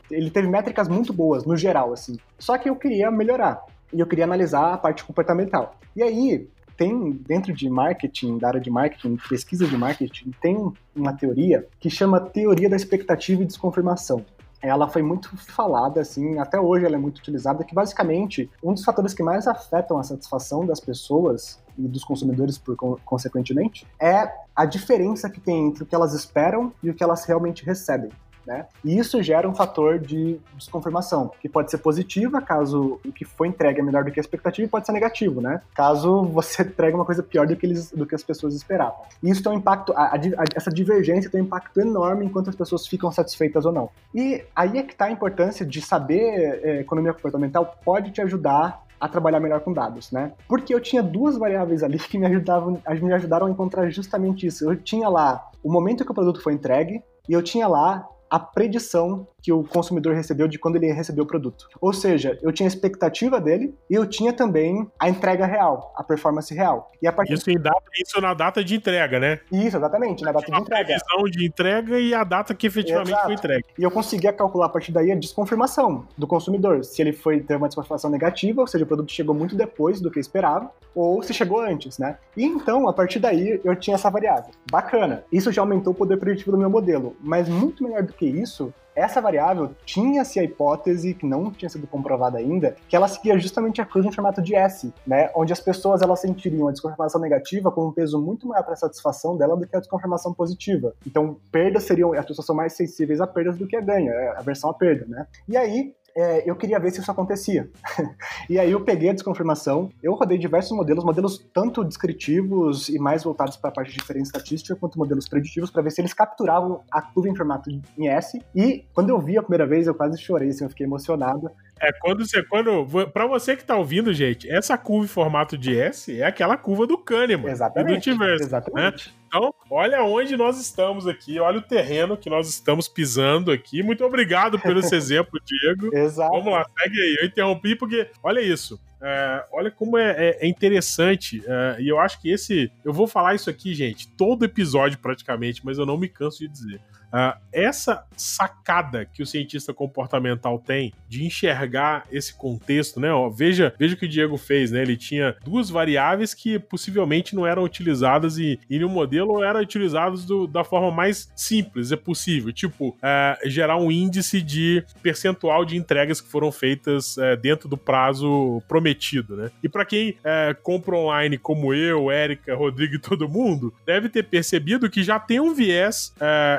ele teve métricas muito boas, no geral, assim. Só que eu queria melhorar. E eu queria analisar a parte comportamental. E aí, tem, dentro de marketing, da área de marketing, pesquisa de marketing, tem uma teoria que chama teoria da expectativa e desconfirmação ela foi muito falada, assim, até hoje ela é muito utilizada, que basicamente um dos fatores que mais afetam a satisfação das pessoas e dos consumidores, por consequentemente, é a diferença que tem entre o que elas esperam e o que elas realmente recebem. Né? E isso gera um fator de desconfirmação, que pode ser positiva, caso o que foi entregue é melhor do que a expectativa, e pode ser negativo, né? Caso *laughs* você entregue uma coisa pior do que, eles, do que as pessoas esperavam. E isso tem um impacto, a, a, essa divergência tem um impacto enorme enquanto as pessoas ficam satisfeitas ou não. E aí é que está a importância de saber é, economia comportamental pode te ajudar a trabalhar melhor com dados, né? Porque eu tinha duas variáveis ali que me ajudavam, me ajudaram a encontrar justamente isso. Eu tinha lá o momento que o produto foi entregue e eu tinha lá a predição que o consumidor recebeu de quando ele recebeu o produto. Ou seja, eu tinha a expectativa dele e eu tinha também a entrega real, a performance real. E a partir... isso, em data, isso na data de entrega, né? Isso, exatamente, na data de entrega. A previsão de entrega e a data que efetivamente Exato. foi entregue. E eu conseguia calcular a partir daí a desconfirmação do consumidor. Se ele foi ter uma desconfirmação negativa, ou seja, o produto chegou muito depois do que esperava, ou se chegou antes, né? E então, a partir daí, eu tinha essa variável. Bacana. Isso já aumentou o poder preditivo do meu modelo. Mas muito melhor do que isso, essa variável tinha-se a hipótese, que não tinha sido comprovada ainda, que ela seguia justamente a curva em formato de S, né? Onde as pessoas elas sentiriam a desconfirmação negativa com um peso muito maior para a satisfação dela do que a desconfirmação positiva. Então, perdas seriam, as pessoas são mais sensíveis a perdas do que a ganho, é a versão a perda, né? E aí, é, eu queria ver se isso acontecia. *laughs* e aí eu peguei a desconfirmação, eu rodei diversos modelos, modelos tanto descritivos e mais voltados para a parte de diferença estatística, quanto modelos preditivos, para ver se eles capturavam a curva em formato em S. E quando eu vi a primeira vez, eu quase chorei, assim, eu fiquei emocionado. É quando você. Quando, pra você que tá ouvindo, gente, essa curva em formato de S é aquela curva do Kahneman. Exatamente. Do Tiverso, né? Exatamente. Né? Então, olha onde nós estamos aqui, olha o terreno que nós estamos pisando aqui. Muito obrigado pelo esse *laughs* exemplo, Diego. Exato. Vamos lá, segue aí. Eu interrompi porque, olha isso. É, olha como é, é, é interessante, é, e eu acho que esse. Eu vou falar isso aqui, gente, todo episódio praticamente, mas eu não me canso de dizer. Uh, essa sacada que o cientista comportamental tem de enxergar esse contexto, né? Ó, veja, veja o que o Diego fez, né? Ele tinha duas variáveis que possivelmente não eram utilizadas e, no modelo eram utilizadas do, da forma mais simples, é possível. Tipo, uh, gerar um índice de percentual de entregas que foram feitas uh, dentro do prazo prometido, né? E para quem é, compra online como eu, Érica, Rodrigo e todo mundo, deve ter percebido que já tem um viés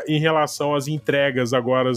em relação às entregas agora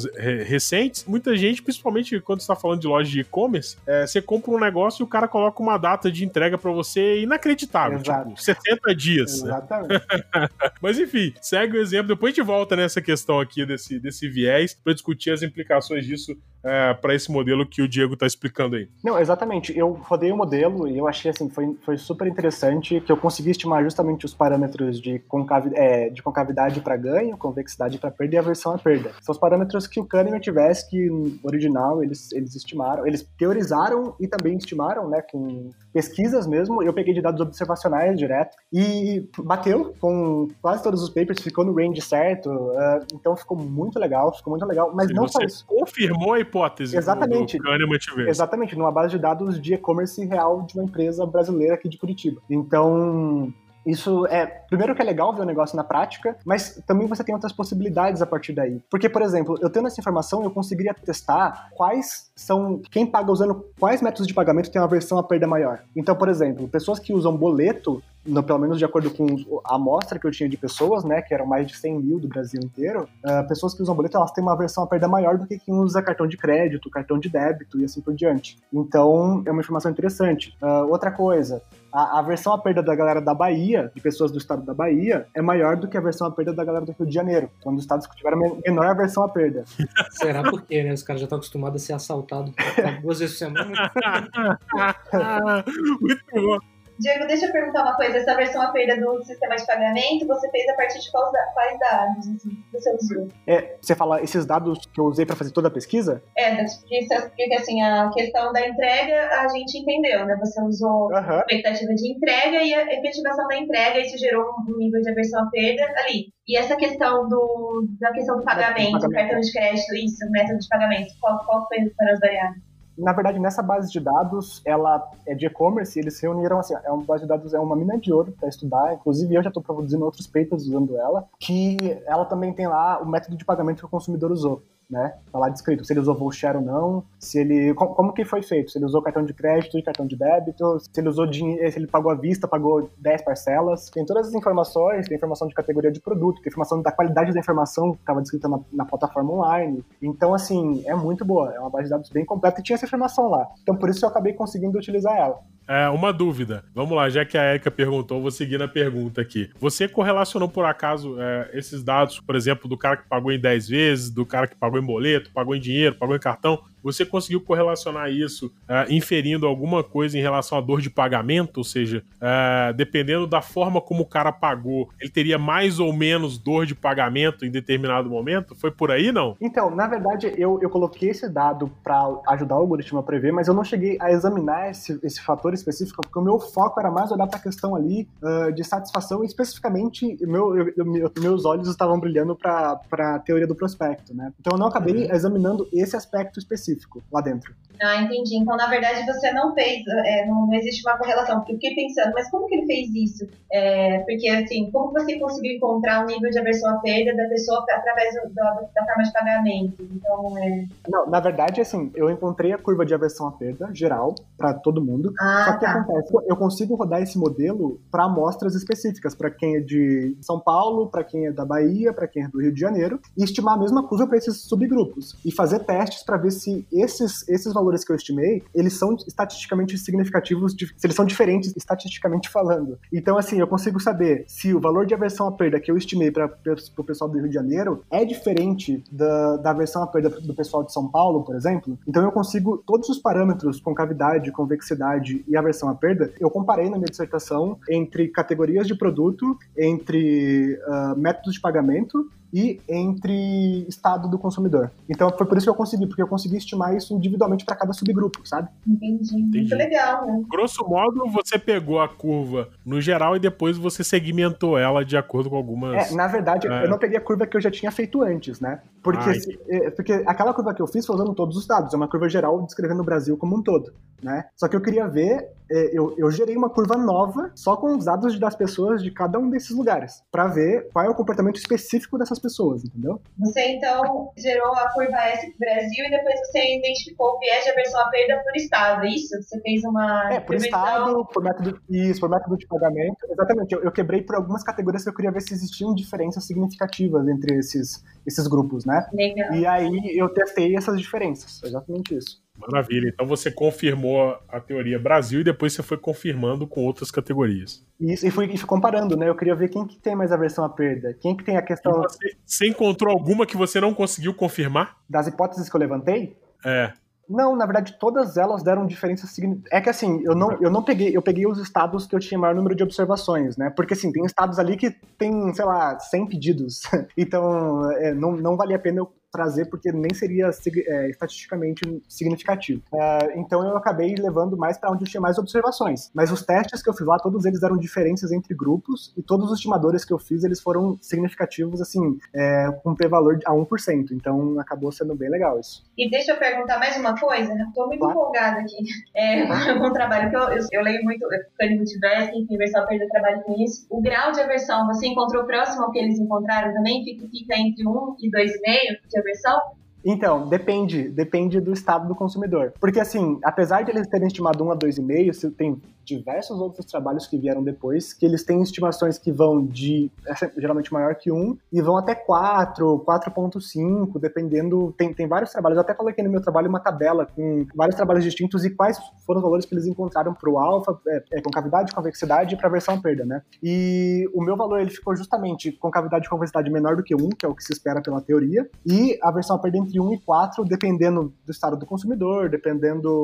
recentes, muita gente, principalmente quando está falando de loja de e-commerce, é, você compra um negócio e o cara coloca uma data de entrega para você inacreditável, Exato. tipo, 70 dias. Exatamente. Né? *laughs* Mas enfim, segue o exemplo. Depois a gente volta nessa questão aqui desse, desse viés para discutir as implicações disso é, para esse modelo que o Diego está explicando aí. Não, exatamente. Eu rodei o modelo e eu achei assim, foi, foi super interessante que eu consegui estimar justamente os parâmetros de, concavi é, de concavidade para ganho, convexidade para perda e aversão à perda. São os parâmetros que o Kahneman tivesse que no original eles, eles estimaram, eles teorizaram e também estimaram, né, com pesquisas mesmo. Eu peguei de dados observacionais direto e bateu com quase todos os papers, ficou no range certo. Uh, então ficou muito legal, ficou muito legal. Mas não só isso. confirmou a hipótese Exatamente. do, Kahneman tivesse. Exatamente, numa base de dados de e-commerce real de uma empresa brasileira aqui de Curitiba. Então, isso é, primeiro que é legal ver o negócio na prática, mas também você tem outras possibilidades a partir daí. Porque, por exemplo, eu tendo essa informação, eu conseguiria testar quais são, quem paga usando quais métodos de pagamento tem uma versão a perda maior. Então, por exemplo, pessoas que usam boleto, no, pelo menos de acordo com a amostra que eu tinha de pessoas, né, que eram mais de 100 mil do Brasil inteiro, uh, pessoas que usam boleto, elas têm uma versão a perda maior do que quem usa cartão de crédito, cartão de débito e assim por diante. Então, é uma informação interessante. Uh, outra coisa, a, a, versão a perda da galera da Bahia, de pessoas do estado da Bahia, é maior do que a versão a perda da galera do Rio de Janeiro. Então, dos estados que tiveram menor a versão a perda. *laughs* Será por quê, né? Os caras já estão acostumados a ser assaltados duas vezes por semana. *laughs* Muito bom. Diego, deixa eu perguntar uma coisa. Essa versão a perda do sistema de pagamento, você fez a partir de quais dados assim, você usou? É, você fala esses dados que eu usei para fazer toda a pesquisa? É, porque assim, a questão da entrega a gente entendeu, né? Você usou uhum. expectativa de entrega e a efetivação da entrega, isso gerou um nível de aversão à perda ali. E essa questão do, da questão do pagamento, pagamento. cartão de crédito, isso, método de pagamento, qual, qual foi, foram as variáveis? Na verdade, nessa base de dados, ela é de e-commerce, eles reuniram assim, é uma base de dados, é uma mina de ouro para estudar, inclusive eu já estou produzindo outros papers usando ela, que ela também tem lá o método de pagamento que o consumidor usou né? Tá lá descrito se ele usou voucher ou não, se ele. Como, como, que foi feito? Se ele usou cartão de crédito e cartão de débito, se ele usou dinheiro, se ele pagou à vista, pagou 10 parcelas. Tem todas as informações, tem informação de categoria de produto, tem informação da qualidade da informação que estava descrita na, na, plataforma online. Então, assim, é muito boa. É uma base de dados bem completa e tinha essa informação lá. Então, por isso eu acabei conseguindo utilizar ela. É, uma dúvida. Vamos lá, já que a Erika perguntou, vou seguir na pergunta aqui. Você correlacionou por acaso é, esses dados, por exemplo, do cara que pagou em 10 vezes, do cara que pagou em boleto, pagou em dinheiro, pagou em cartão? Você conseguiu correlacionar isso uh, inferindo alguma coisa em relação à dor de pagamento? Ou seja, uh, dependendo da forma como o cara pagou, ele teria mais ou menos dor de pagamento em determinado momento? Foi por aí, não? Então, na verdade, eu, eu coloquei esse dado para ajudar o algoritmo a prever, mas eu não cheguei a examinar esse, esse fator específico, porque o meu foco era mais olhar para a questão ali uh, de satisfação, e especificamente meu, eu, eu, meus olhos estavam brilhando para a teoria do prospecto, né? Então eu não acabei uhum. examinando esse aspecto específico específico lá dentro. Ah, entendi. Então, na verdade, você não fez, é, não, não, existe uma correlação, porque eu fiquei pensando, mas como que ele fez isso? É, porque, assim, como você conseguiu encontrar o nível de aversão à perda da pessoa através do, da, da, forma de pagamento? Então, é... Não, na verdade, assim, eu encontrei a curva de aversão à perda geral para todo mundo. Ah, só que tá. acontece, eu consigo rodar esse modelo para amostras específicas, para quem é de São Paulo, para quem é da Bahia, para quem é do Rio de Janeiro, e estimar a mesma curva para esses subgrupos e fazer testes para ver se esses, esses valores que eu estimei, eles são estatisticamente significativos, se eles são diferentes estatisticamente falando. Então, assim, eu consigo saber se o valor de aversão à perda que eu estimei para o pessoal do Rio de Janeiro é diferente da, da aversão à perda do pessoal de São Paulo, por exemplo. Então, eu consigo, todos os parâmetros, concavidade, convexidade e aversão à perda, eu comparei na minha dissertação entre categorias de produto, entre uh, métodos de pagamento e entre estado do consumidor. Então foi por isso que eu consegui, porque eu consegui estimar isso individualmente para cada subgrupo, sabe? Entendi. Entendi. Muito legal, né? Grosso modo, você pegou a curva no geral e depois você segmentou ela de acordo com algumas. É, na verdade, é. eu não peguei a curva que eu já tinha feito antes, né? Porque, ah, se, é, porque aquela curva que eu fiz foi usando todos os dados, é uma curva geral descrevendo o Brasil como um todo, né? Só que eu queria ver, eu, eu gerei uma curva nova só com os dados das pessoas de cada um desses lugares, para ver qual é o comportamento específico dessas pessoas, entendeu? Você então gerou a curva S pro Brasil e depois você identificou o viés de aversão à perda por estado, é isso? Você fez uma. É, por estado, por método, isso, por método de pagamento. Exatamente. Eu, eu quebrei por algumas categorias que eu queria ver se existiam diferenças significativas entre esses, esses grupos, né? Legal. E aí eu testei essas diferenças. Exatamente isso. Maravilha. Então você confirmou a teoria Brasil e depois você foi confirmando com outras categorias. Isso, e fui, e fui comparando, né? Eu queria ver quem que tem mais aversão à perda. Quem que tem a questão. Você, você, encontrou alguma que você não conseguiu confirmar? Das hipóteses que eu levantei? É. Não, na verdade, todas elas deram diferenças significativas. É que assim, eu não, eu não peguei, eu peguei os estados que eu tinha maior número de observações, né? Porque assim, tem estados ali que tem, sei lá, 100 pedidos. *laughs* então, é, não, não valia a pena eu trazer porque nem seria é, estatisticamente significativo. É, então eu acabei levando mais para onde eu tinha mais observações. Mas os testes que eu fiz lá, todos eles deram diferenças entre grupos e todos os estimadores que eu fiz, eles foram significativos, assim, é, com p-valor a 1%. Então acabou sendo bem legal isso. E deixa eu perguntar mais uma coisa, estou muito claro. empolgada aqui é, com *laughs* o trabalho, que eu, eu, eu, leio muito Cânimo Multiverso, enfim, Versal Perda trabalho com isso. O grau de aversão, você encontrou próximo ao que eles encontraram também? Fica, fica entre 1 e 2,5 versão? Então, depende, depende do estado do consumidor. Porque assim, apesar de eles terem estimado 1 a 2,5, tem diversos outros trabalhos que vieram depois, que eles têm estimações que vão de, é geralmente maior que 1, e vão até 4, 4.5, dependendo, tem, tem vários trabalhos, eu até coloquei no meu trabalho uma tabela com vários trabalhos distintos e quais foram os valores que eles encontraram para o alfa, é, é, concavidade, convexidade e para versão perda, né? E o meu valor, ele ficou justamente concavidade e convexidade menor do que 1, que é o que se espera pela teoria, e a versão perda entre 1 e 4, dependendo do estado do consumidor, dependendo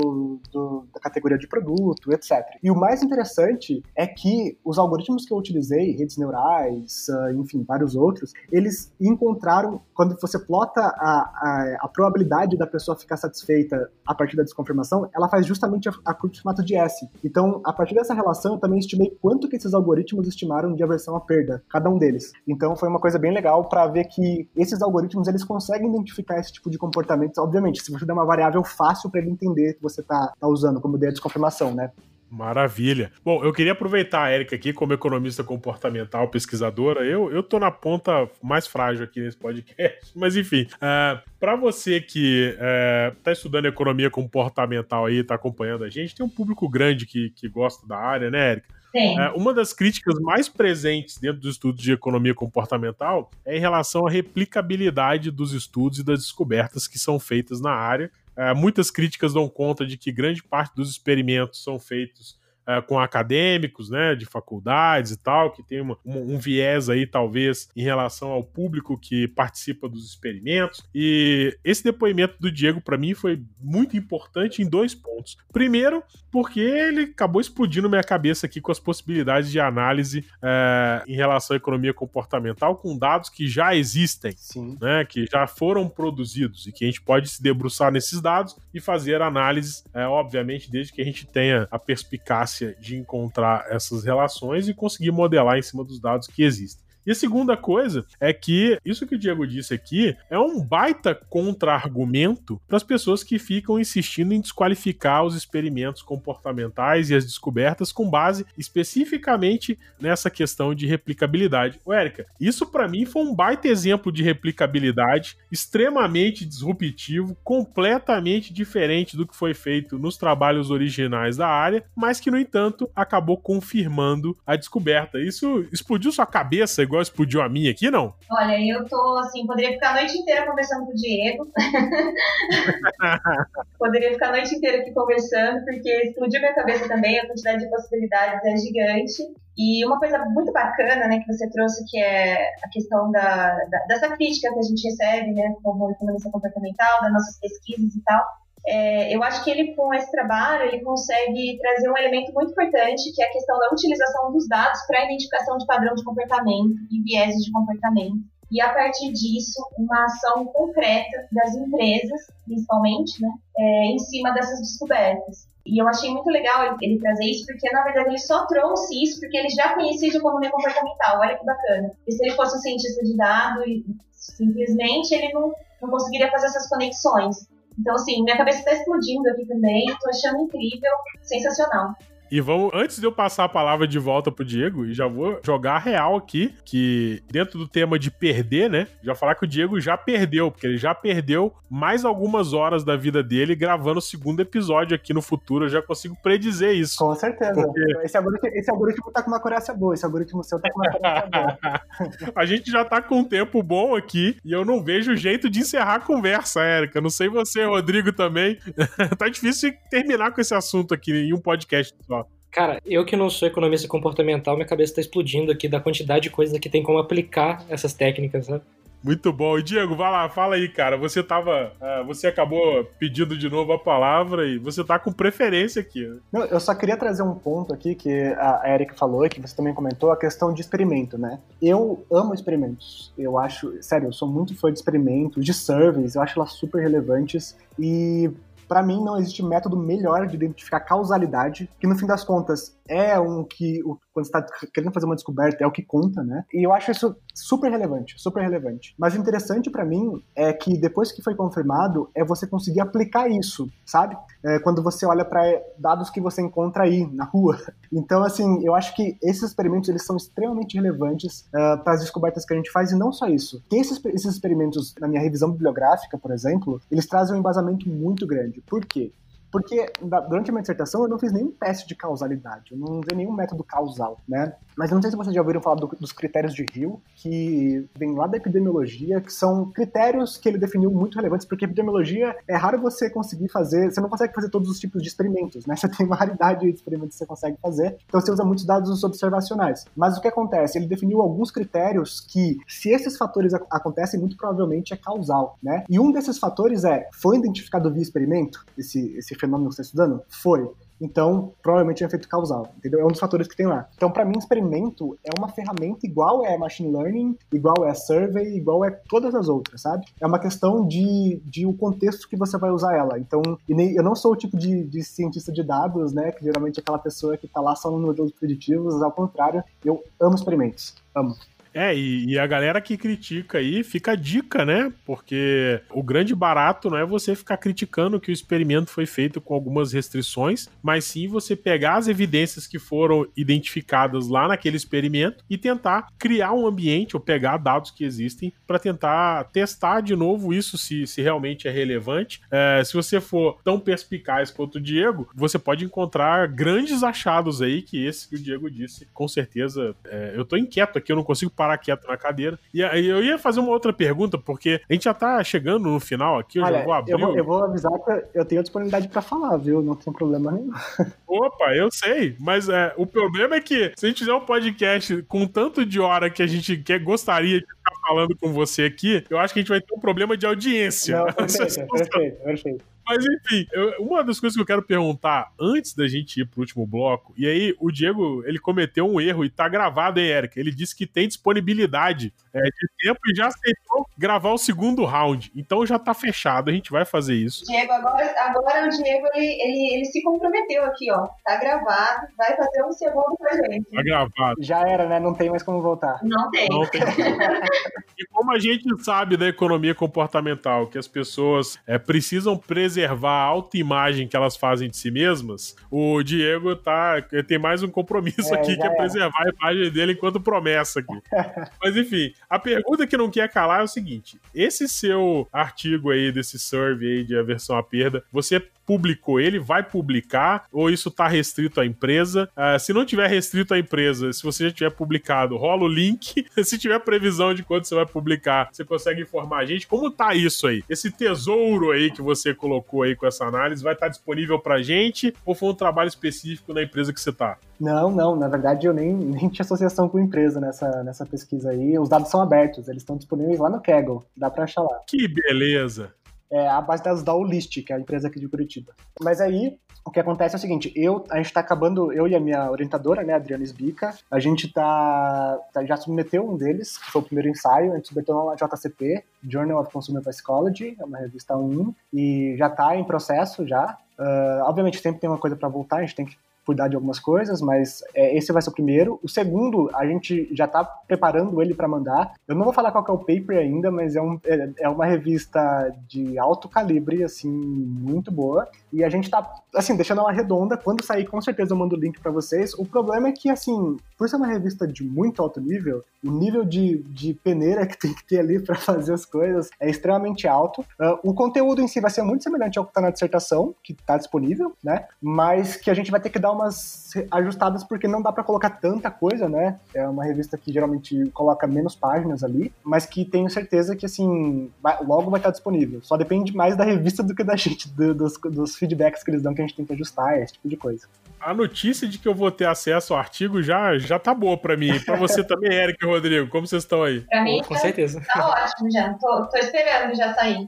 do, da categoria de produto, etc. E o mais interessante é que os algoritmos que eu utilizei, redes neurais, uh, enfim, vários outros, eles encontraram, quando você plota a, a, a, probabilidade da pessoa ficar satisfeita a partir da desconfirmação, ela faz justamente a, a curva de formato de S. Então, a partir dessa relação, eu também estimei quanto que esses algoritmos estimaram de aversão à perda, cada um deles. Então, foi uma coisa bem legal para ver que esses algoritmos, eles conseguem identificar esse tipo de comportamento. Obviamente, se você der uma variável fácil para ele entender que você está tá usando como ideia de desconfirmação, né? Maravilha. Bom, eu queria aproveitar a Erika aqui como economista comportamental, pesquisadora. Eu, eu tô na ponta mais frágil aqui nesse podcast, *laughs* mas enfim. Uh, é, para você que uh, tá estudando economia comportamental aí, tá acompanhando a gente, tem um público grande que, que gosta da área, né, Erika? Uh, uma das críticas mais presentes dentro dos estudos de economia comportamental é em relação à replicabilidade dos estudos e das descobertas que são feitas na área, é, muitas críticas dão conta de que grande parte dos experimentos são feitos uh, com acadêmicos, né, de faculdades e tal, que tem uma, um, um, viés aí, talvez, em relação ao público que participa dos experimentos. E esse depoimento do Diego, para mim, foi muito importante em dois pontos. Primeiro, porque ele acabou explodindo minha cabeça aqui com as possibilidades de análise uh, em relação à economia comportamental com dados que já existem, Sim. né, que já foram produzidos e que a gente pode se debruçar nesses dados e fazer análises, uh, obviamente, desde que a gente tenha a perspicácia de encontrar essas relações e conseguir modelar em cima dos dados que existem. E a segunda coisa é que isso que o Diego disse aqui é um baita contra-argumento para as pessoas que ficam insistindo em desqualificar os experimentos comportamentais e as descobertas com base especificamente nessa questão de replicabilidade. Ô, Érica, isso para mim foi um baita exemplo de replicabilidade, extremamente disruptivo, completamente diferente do que foi feito nos trabalhos originais da área, mas que, no entanto, acabou confirmando a descoberta. Isso explodiu sua cabeça, igual igual explodiu a minha aqui, não? Olha, eu tô assim, poderia ficar a noite inteira conversando com o Diego. *laughs* poderia ficar a noite inteira aqui conversando, porque explodiu minha cabeça também, a quantidade de possibilidades é gigante. E uma coisa muito bacana, né, que você trouxe, que é a questão da, da dessa crítica que a gente recebe, né, como economista comportamental, das nossas pesquisas e tal, é, eu acho que ele, com esse trabalho, ele consegue trazer um elemento muito importante, que é a questão da utilização dos dados para a identificação de padrão de comportamento e vieses de comportamento. E, a partir disso, uma ação concreta das empresas, principalmente, né, é, em cima dessas descobertas. E eu achei muito legal ele, trazer isso, porque na verdade ele só trouxe isso porque ele já conhecia de economia comportamental. Olha que bacana. E se ele fosse um cientista de dados, simplesmente ele não, não conseguiria fazer essas conexões. Então, assim, minha cabeça está explodindo aqui também, tô achando incrível, sensacional. E vamos, antes de eu passar a palavra de volta pro Diego, e já vou jogar real aqui, que dentro do tema de perder, né? Já falar que o Diego já perdeu, porque ele já perdeu mais algumas horas da vida dele gravando o segundo episódio aqui no futuro. Eu já consigo predizer isso. Com certeza. Porque... Esse, algoritmo, esse algoritmo tá com uma coreia boa, esse algoritmo seu tá com uma coreia boa. *laughs* a gente já tá com um tempo bom aqui e eu não vejo jeito de encerrar a conversa, Érica. Não sei você, Rodrigo, também. *laughs* tá difícil terminar com esse assunto aqui em um podcast só. Cara, eu que não sou economista comportamental, minha cabeça tá explodindo aqui da quantidade de coisas que tem como aplicar essas técnicas, sabe? Muito bom. E Diego, vai lá, fala aí, cara. Você tava. Uh, você acabou pedindo de novo a palavra e você tá com preferência aqui. Né? Não, eu só queria trazer um ponto aqui que a Erika falou e que você também comentou, a questão de experimento, né? Eu amo experimentos. Eu acho, sério, eu sou muito fã de experimentos, de surveys, eu acho elas super relevantes. E para mim não existe método melhor de identificar causalidade, que no fim das contas é um que, quando você está querendo fazer uma descoberta, é o que conta, né? E eu acho isso super relevante, super relevante. Mas interessante para mim é que depois que foi confirmado, é você conseguir aplicar isso, sabe? É, quando você olha para dados que você encontra aí na rua. *laughs* Então, assim, eu acho que esses experimentos eles são extremamente relevantes uh, é, para as descobertas que a gente faz e não só isso. Que esses, esses experimentos, na minha revisão bibliográfica, por exemplo, eles trazem um embasamento muito grande. Por quê? Porque durante a minha dissertação eu não fiz nenhum teste de causalidade, eu não usei nenhum método causal, né? Mas não sei se vocês já ouviram falar do, dos critérios de Hill, que vem lá da epidemiologia, que são critérios que ele definiu muito relevantes, porque epidemiologia é raro você conseguir fazer, você não consegue fazer todos os tipos de experimentos, né? *laughs* Você tem uma raridade de experimentos que você consegue fazer, então você usa muitos dados observacionais. Mas o que acontece? Ele definiu alguns critérios que, se esses fatores acontecem, muito provavelmente é causal, né? E um desses fatores é, foi identificado via experimento, esse, esse fenômeno que você está estudando? Foi. Então, provavelmente é efeito causal, entendeu? É um dos fatores que tem lá. Então, para mim, experimento é uma ferramenta igual é machine learning, igual é survey, igual é todas as outras, sabe? É uma questão de, de o contexto que você vai usar ela. Então, eu não sou o tipo de, de cientista de dados, né? Que geralmente é aquela pessoa que tá lá só no modelos preditivos. Ao contrário, eu amo experimentos. Amo. É, e, e, a galera que critica aí fica a dica, né? Porque o grande barato não é você ficar criticando que o experimento foi feito com algumas restrições, mas sim você pegar as evidências que foram identificadas lá naquele experimento e tentar criar um ambiente ou pegar dados que existem para tentar testar de novo isso se, se realmente é relevante. É, se você for tão perspicaz quanto o Diego, você pode encontrar grandes achados aí que esse que o Diego disse, com certeza. É, eu tô inquieto aqui, eu não consigo parar parar quieto na cadeira. E aí eu ia fazer uma outra pergunta, porque a gente já tá chegando no final aqui, eu Olha, já vou abrir. Eu vou, eu vou avisar que eu tenho disponibilidade para falar, viu? Não tem problema nenhum. *laughs* Opa, eu sei, mas é, o problema é que se a gente fizer um podcast com tanto de hora que a gente quer, gostaria de ficar falando com você aqui, eu acho que a gente vai ter um problema de audiência. Não, *laughs* perfeito, perfeito, perfeito. Mas enfim, eu, uma das coisas que eu quero perguntar antes da gente ir pro último bloco, e aí o Diego, ele cometeu um erro e tá gravado, hein, Eric? Ele disse que tem disponibilidade é, de tempo e já aceitou gravar o segundo round. Então já tá fechado, a gente vai fazer isso. Diego, agora, agora o Diego, ele, ele, ele se comprometeu aqui, ó. Tá gravado, vai fazer um segundo pra gente. Tá gravado. Já era, né? Não tem mais como voltar. Não tem. Não tem. *laughs* e como a gente sabe da economia comportamental, que as pessoas é, precisam preservar a autoimagem que elas fazem de si mesmas, o Diego tá. Tem mais um compromisso é, aqui, que é, é preservar a imagem dele enquanto promessa aqui. *laughs* Mas enfim, a pergunta que não quer calar é o seguinte: esse seu artigo aí, desse survey aí de aversão à perda, você publicou ele, vai publicar, ou isso está restrito à empresa. Uh, se não tiver restrito à empresa, se você já tiver publicado, rola o link. *laughs* se tiver previsão de quando você vai publicar, você consegue informar a gente. Como tá isso aí? Esse tesouro aí que você colocou aí com essa análise vai estar tá disponível pra gente ou foi um trabalho específico na empresa que você tá? Não, não, na verdade eu nem, *laughs* nem tinha associação com empresa nessa, nessa pesquisa aí. Os dados são abertos, eles estão disponíveis lá no Kaggle, dá pra achar lá. Que beleza! É, a base de dados da Olist, que é a empresa aqui de Curitiba. Mas aí, o que acontece é o seguinte, eu, a gente está acabando, eu e a minha orientadora, né, Adriana Esbica, a gente tá, tá, já submeteu um deles, que foi o primeiro ensaio, a gente submeteu uma JCP, Journal of Consumer Psychology, é uma revista 1, e já está em processo já. Uh, obviamente sempre tem uma coisa para voltar, a gente tem que cuidar de algumas coisas, mas é, esse vai ser o primeiro. O segundo, a gente já está preparando ele para mandar. Eu não vou falar qual é o paper ainda, mas é, um, é, é, uma revista de alto calibre, assim, muito boa. E a gente está, assim, deixando ela redonda. Quando sair, com certeza eu mando o link para vocês. O problema é que, assim, por ser uma revista de muito alto nível, o nível de, de peneira que tem que ter ali para fazer as coisas é extremamente alto. Uh, o conteúdo em si vai ser muito semelhante ao que está na dissertação, que está disponível, né? Mas que a gente vai ter que dar umas ajustadas porque não dá para colocar tanta coisa, né? É uma revista que geralmente coloca menos páginas ali, mas que tenho certeza que, assim, vai, logo vai estar disponível. Só depende mais da revista do que da gente, do, dos, dos feedbacks que eles dão que a gente tem que ajustar, esse tipo de coisa. A notícia de que eu vou ter acesso ao artigo já, já tá boa para mim. Para você também, *laughs* Eric e Rodrigo, como vocês estão aí? Pra mim, com tá, certeza. Tá ótimo já. Tô, tô esperando já sair.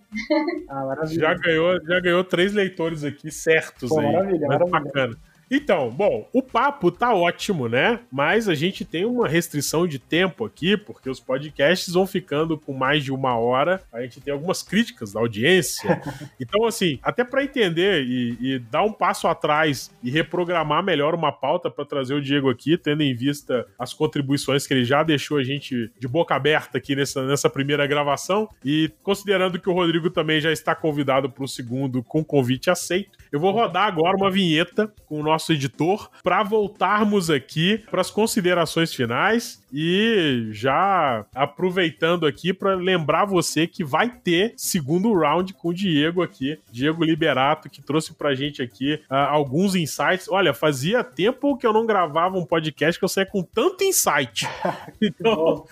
Ah, maravilha. Já ganhou, já ganhou três leitores aqui certos Pô, aí. Maravilha, maravilha. Bacana. Então, bom, o papo tá ótimo, né? Mas a gente tem uma restrição de tempo aqui, porque os podcasts vão ficando com mais de uma hora. A gente tem algumas críticas da audiência. *laughs* Então, assim, até para entender e, e, dar um passo atrás e reprogramar melhor uma pauta para trazer o Diego aqui, tendo em vista as contribuições que ele já deixou a gente de boca aberta aqui nessa, nessa primeira gravação, e considerando que o Rodrigo também já está convidado para o segundo com convite aceito, eu vou rodar agora uma vinheta com o nosso nosso editor, para voltarmos aqui para as considerações finais e já aproveitando aqui para lembrar você que vai ter segundo round com o Diego aqui, Diego Liberato, que trouxe pra gente aqui uh, alguns insights. Olha, fazia tempo que eu não gravava um podcast que eu saía com tanto insight. *laughs* Então,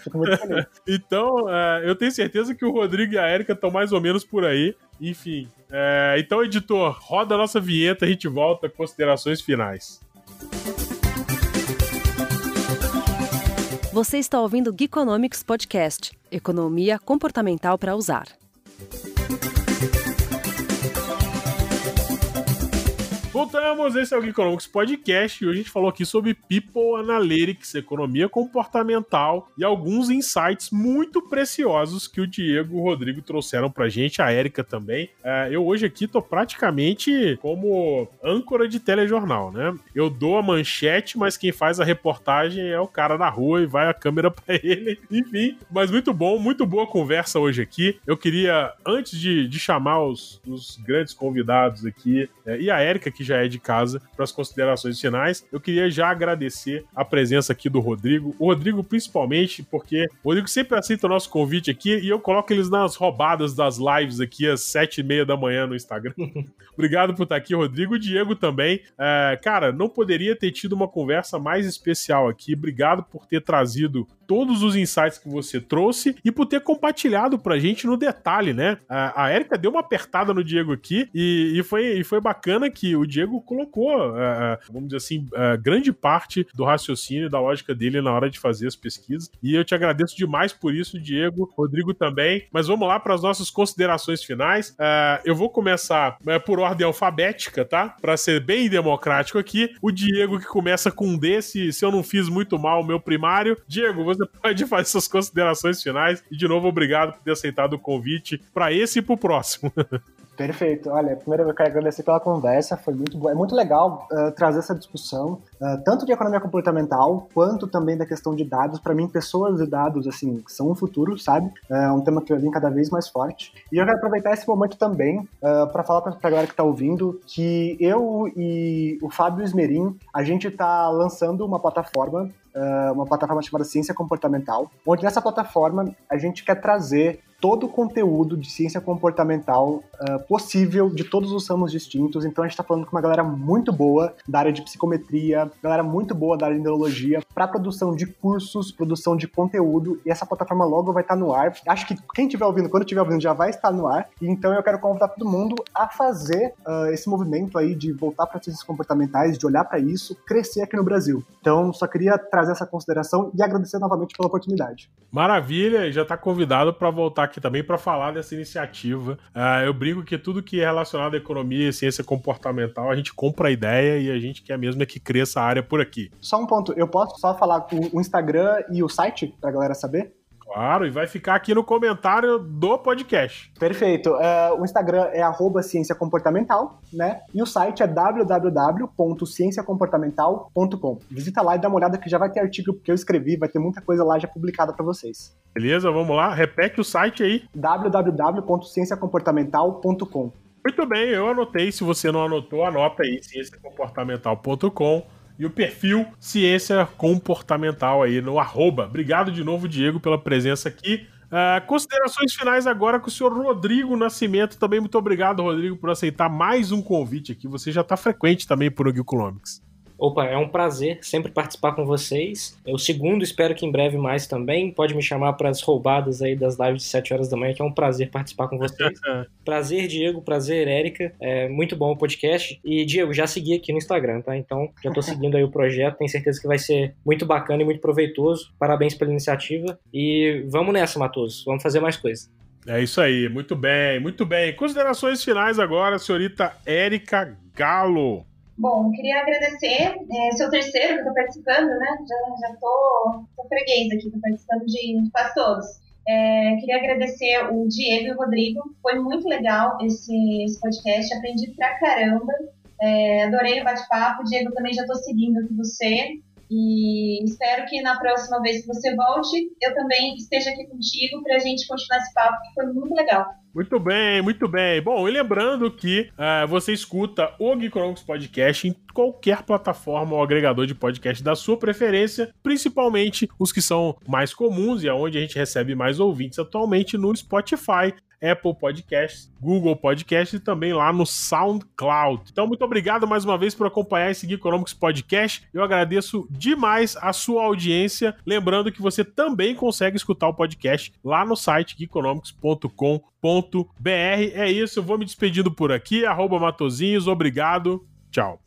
então uh, eu tenho certeza que o Rodrigo e a Erika estão mais ou menos por aí. Enfim, é, então, editor, roda a nossa vinheta, a gente volta considerações finais. Você está ouvindo o Geekonomics Podcast, Economia Comportamental para Usar. Voltamos, esse é o Geekonomics Podcast e hoje a gente falou aqui sobre People Analytics, economia comportamental e alguns insights muito preciosos que o Diego e o Rodrigo trouxeram pra gente, a Érica também. É, eu hoje aqui tô praticamente como âncora de telejornal, né? Eu dou a manchete, mas quem faz a reportagem é o cara da rua e vai a câmera *laughs* pra ele. Enfim, mas muito bom, muito boa conversa hoje aqui. Eu queria, antes de, de chamar os, os grandes convidados aqui, é, e a Érica, que já é de casa, para as considerações finais. Eu queria já agradecer a presença aqui do Rodrigo. O Rodrigo, principalmente, porque o Rodrigo sempre aceita o nosso convite aqui e eu coloco eles nas roubadas das lives aqui às sete e meia da manhã no Instagram. *laughs* Obrigado por estar aqui, Rodrigo. O Diego também. É, cara, não poderia ter tido uma conversa mais especial aqui. Obrigado por ter trazido todos os insights que você trouxe e por ter compartilhado pra gente no detalhe, né? A, a Erika deu uma apertada no Diego aqui e, e, foi, e foi bacana que o Diego colocou, uh, vamos dizer assim, uh, grande parte do raciocínio, da lógica dele na hora de fazer as pesquisas. E eu te agradeço demais por isso, Diego, Rodrigo também. Mas vamos lá para as nossas considerações finais. Uh, eu vou começar por ordem alfabética, tá? Para ser bem democrático aqui. O Diego que começa com um desse, se eu não fiz muito mal o meu primário. Diego, você *laughs* pode fazer suas considerações finais. E de novo, obrigado por ter aceitado o convite para esse e para o próximo. *laughs* Perfeito. Olha, primeiro eu quero agradecer pela conversa, foi muito bom. É muito legal uh, trazer essa discussão, uh, tanto de economia comportamental, quanto também da questão de dados. Para mim, pessoas e dados, assim, são o futuro, sabe? É um tema que vir cada vez mais forte. E eu quero aproveitar esse momento também uh, para falar para a galera que está ouvindo que eu e o Fábio Esmerim, a gente está lançando uma plataforma uma plataforma chamada Ciência Comportamental, onde nessa plataforma a gente quer trazer todo o conteúdo de ciência comportamental uh, possível de todos os ramos distintos. Então a gente está falando com uma galera muito boa da área de psicometria, galera muito boa da área de neurologia, para produção de cursos, produção de conteúdo. E essa plataforma logo vai estar tá no ar. Acho que quem estiver ouvindo, quando estiver ouvindo, já vai estar no ar. Então eu quero convidar todo mundo a fazer uh, esse movimento aí de voltar para ciências comportamentais, de olhar para isso, crescer aqui no Brasil. Então só queria trazer essa consideração e agradecer novamente pela oportunidade. Maravilha, já está convidado para voltar aqui também para falar dessa iniciativa. Uh, eu brinco que tudo que é relacionado à economia e ciência comportamental, a gente compra a ideia e a gente quer mesmo é que cresça a área por aqui. Só um ponto, eu posso só falar o Instagram e o site para a galera saber? Claro, e vai ficar aqui no comentário do podcast. Perfeito. Uh, o Instagram é arroba ciência comportamental, né? E o site é www.cienciacomportamental.com. Visita lá e dá uma olhada que já vai ter artigo que eu escrevi, vai ter muita coisa lá já publicada para vocês. Beleza, vamos lá. Repete o site aí. www.cienciacomportamental.com. Muito bem, eu anotei. Se você não anotou, anota aí, cienciacomportamental.com e o perfil Ciência Comportamental aí no arroba. Obrigado de novo, Diego, pela presença aqui. Uh, considerações finais agora com o senhor Rodrigo Nascimento. Também muito obrigado, Rodrigo, por aceitar mais um convite aqui. Você já está frequente também por Geekonomics. Opa, é um prazer sempre participar com vocês. É o segundo, espero que em breve mais também. Pode me chamar para as roubadas aí das lives de 7 horas da manhã, que é um prazer participar com vocês. *laughs* prazer, Diego, prazer, Érica. É muito bom o podcast. E, Diego, já segui aqui no Instagram, tá? Então, já estou seguindo aí o projeto. Tenho certeza que vai ser muito bacana e muito proveitoso. Parabéns pela iniciativa. E vamos nessa, Matoso. Vamos fazer mais coisas. É isso aí, muito bem, muito bem. Considerações finais agora, senhorita Érica Galo. Bom, queria agradecer, é, seu terceiro que eu tô participando, né? Já, já tô, tô freguês aqui, tô participando de quase todos. É, queria agradecer o Diego e o Rodrigo, foi muito legal esse, esse podcast, aprendi pra caramba, é, adorei o bate-papo. Diego, também já tô seguindo aqui você, e espero que na próxima vez que você volte, eu também esteja aqui contigo para a gente continuar esse papo, que foi muito legal. Muito bem, muito bem. Bom, e lembrando que uh, você escuta o Geekonomics Podcast em qualquer plataforma ou agregador de podcast da sua preferência, principalmente os que são mais comuns e aonde a gente recebe mais ouvintes atualmente no Spotify, Apple Podcasts, Google Podcasts e também lá no SoundCloud. Então, muito obrigado mais uma vez por acompanhar esse Geekonomics Podcast. Eu agradeço demais a sua audiência. Lembrando que você também consegue escutar o podcast lá no site geekonomics.com.br. É isso, eu vou me despedindo por aqui. Arroba Matozinhos, obrigado. Tchau.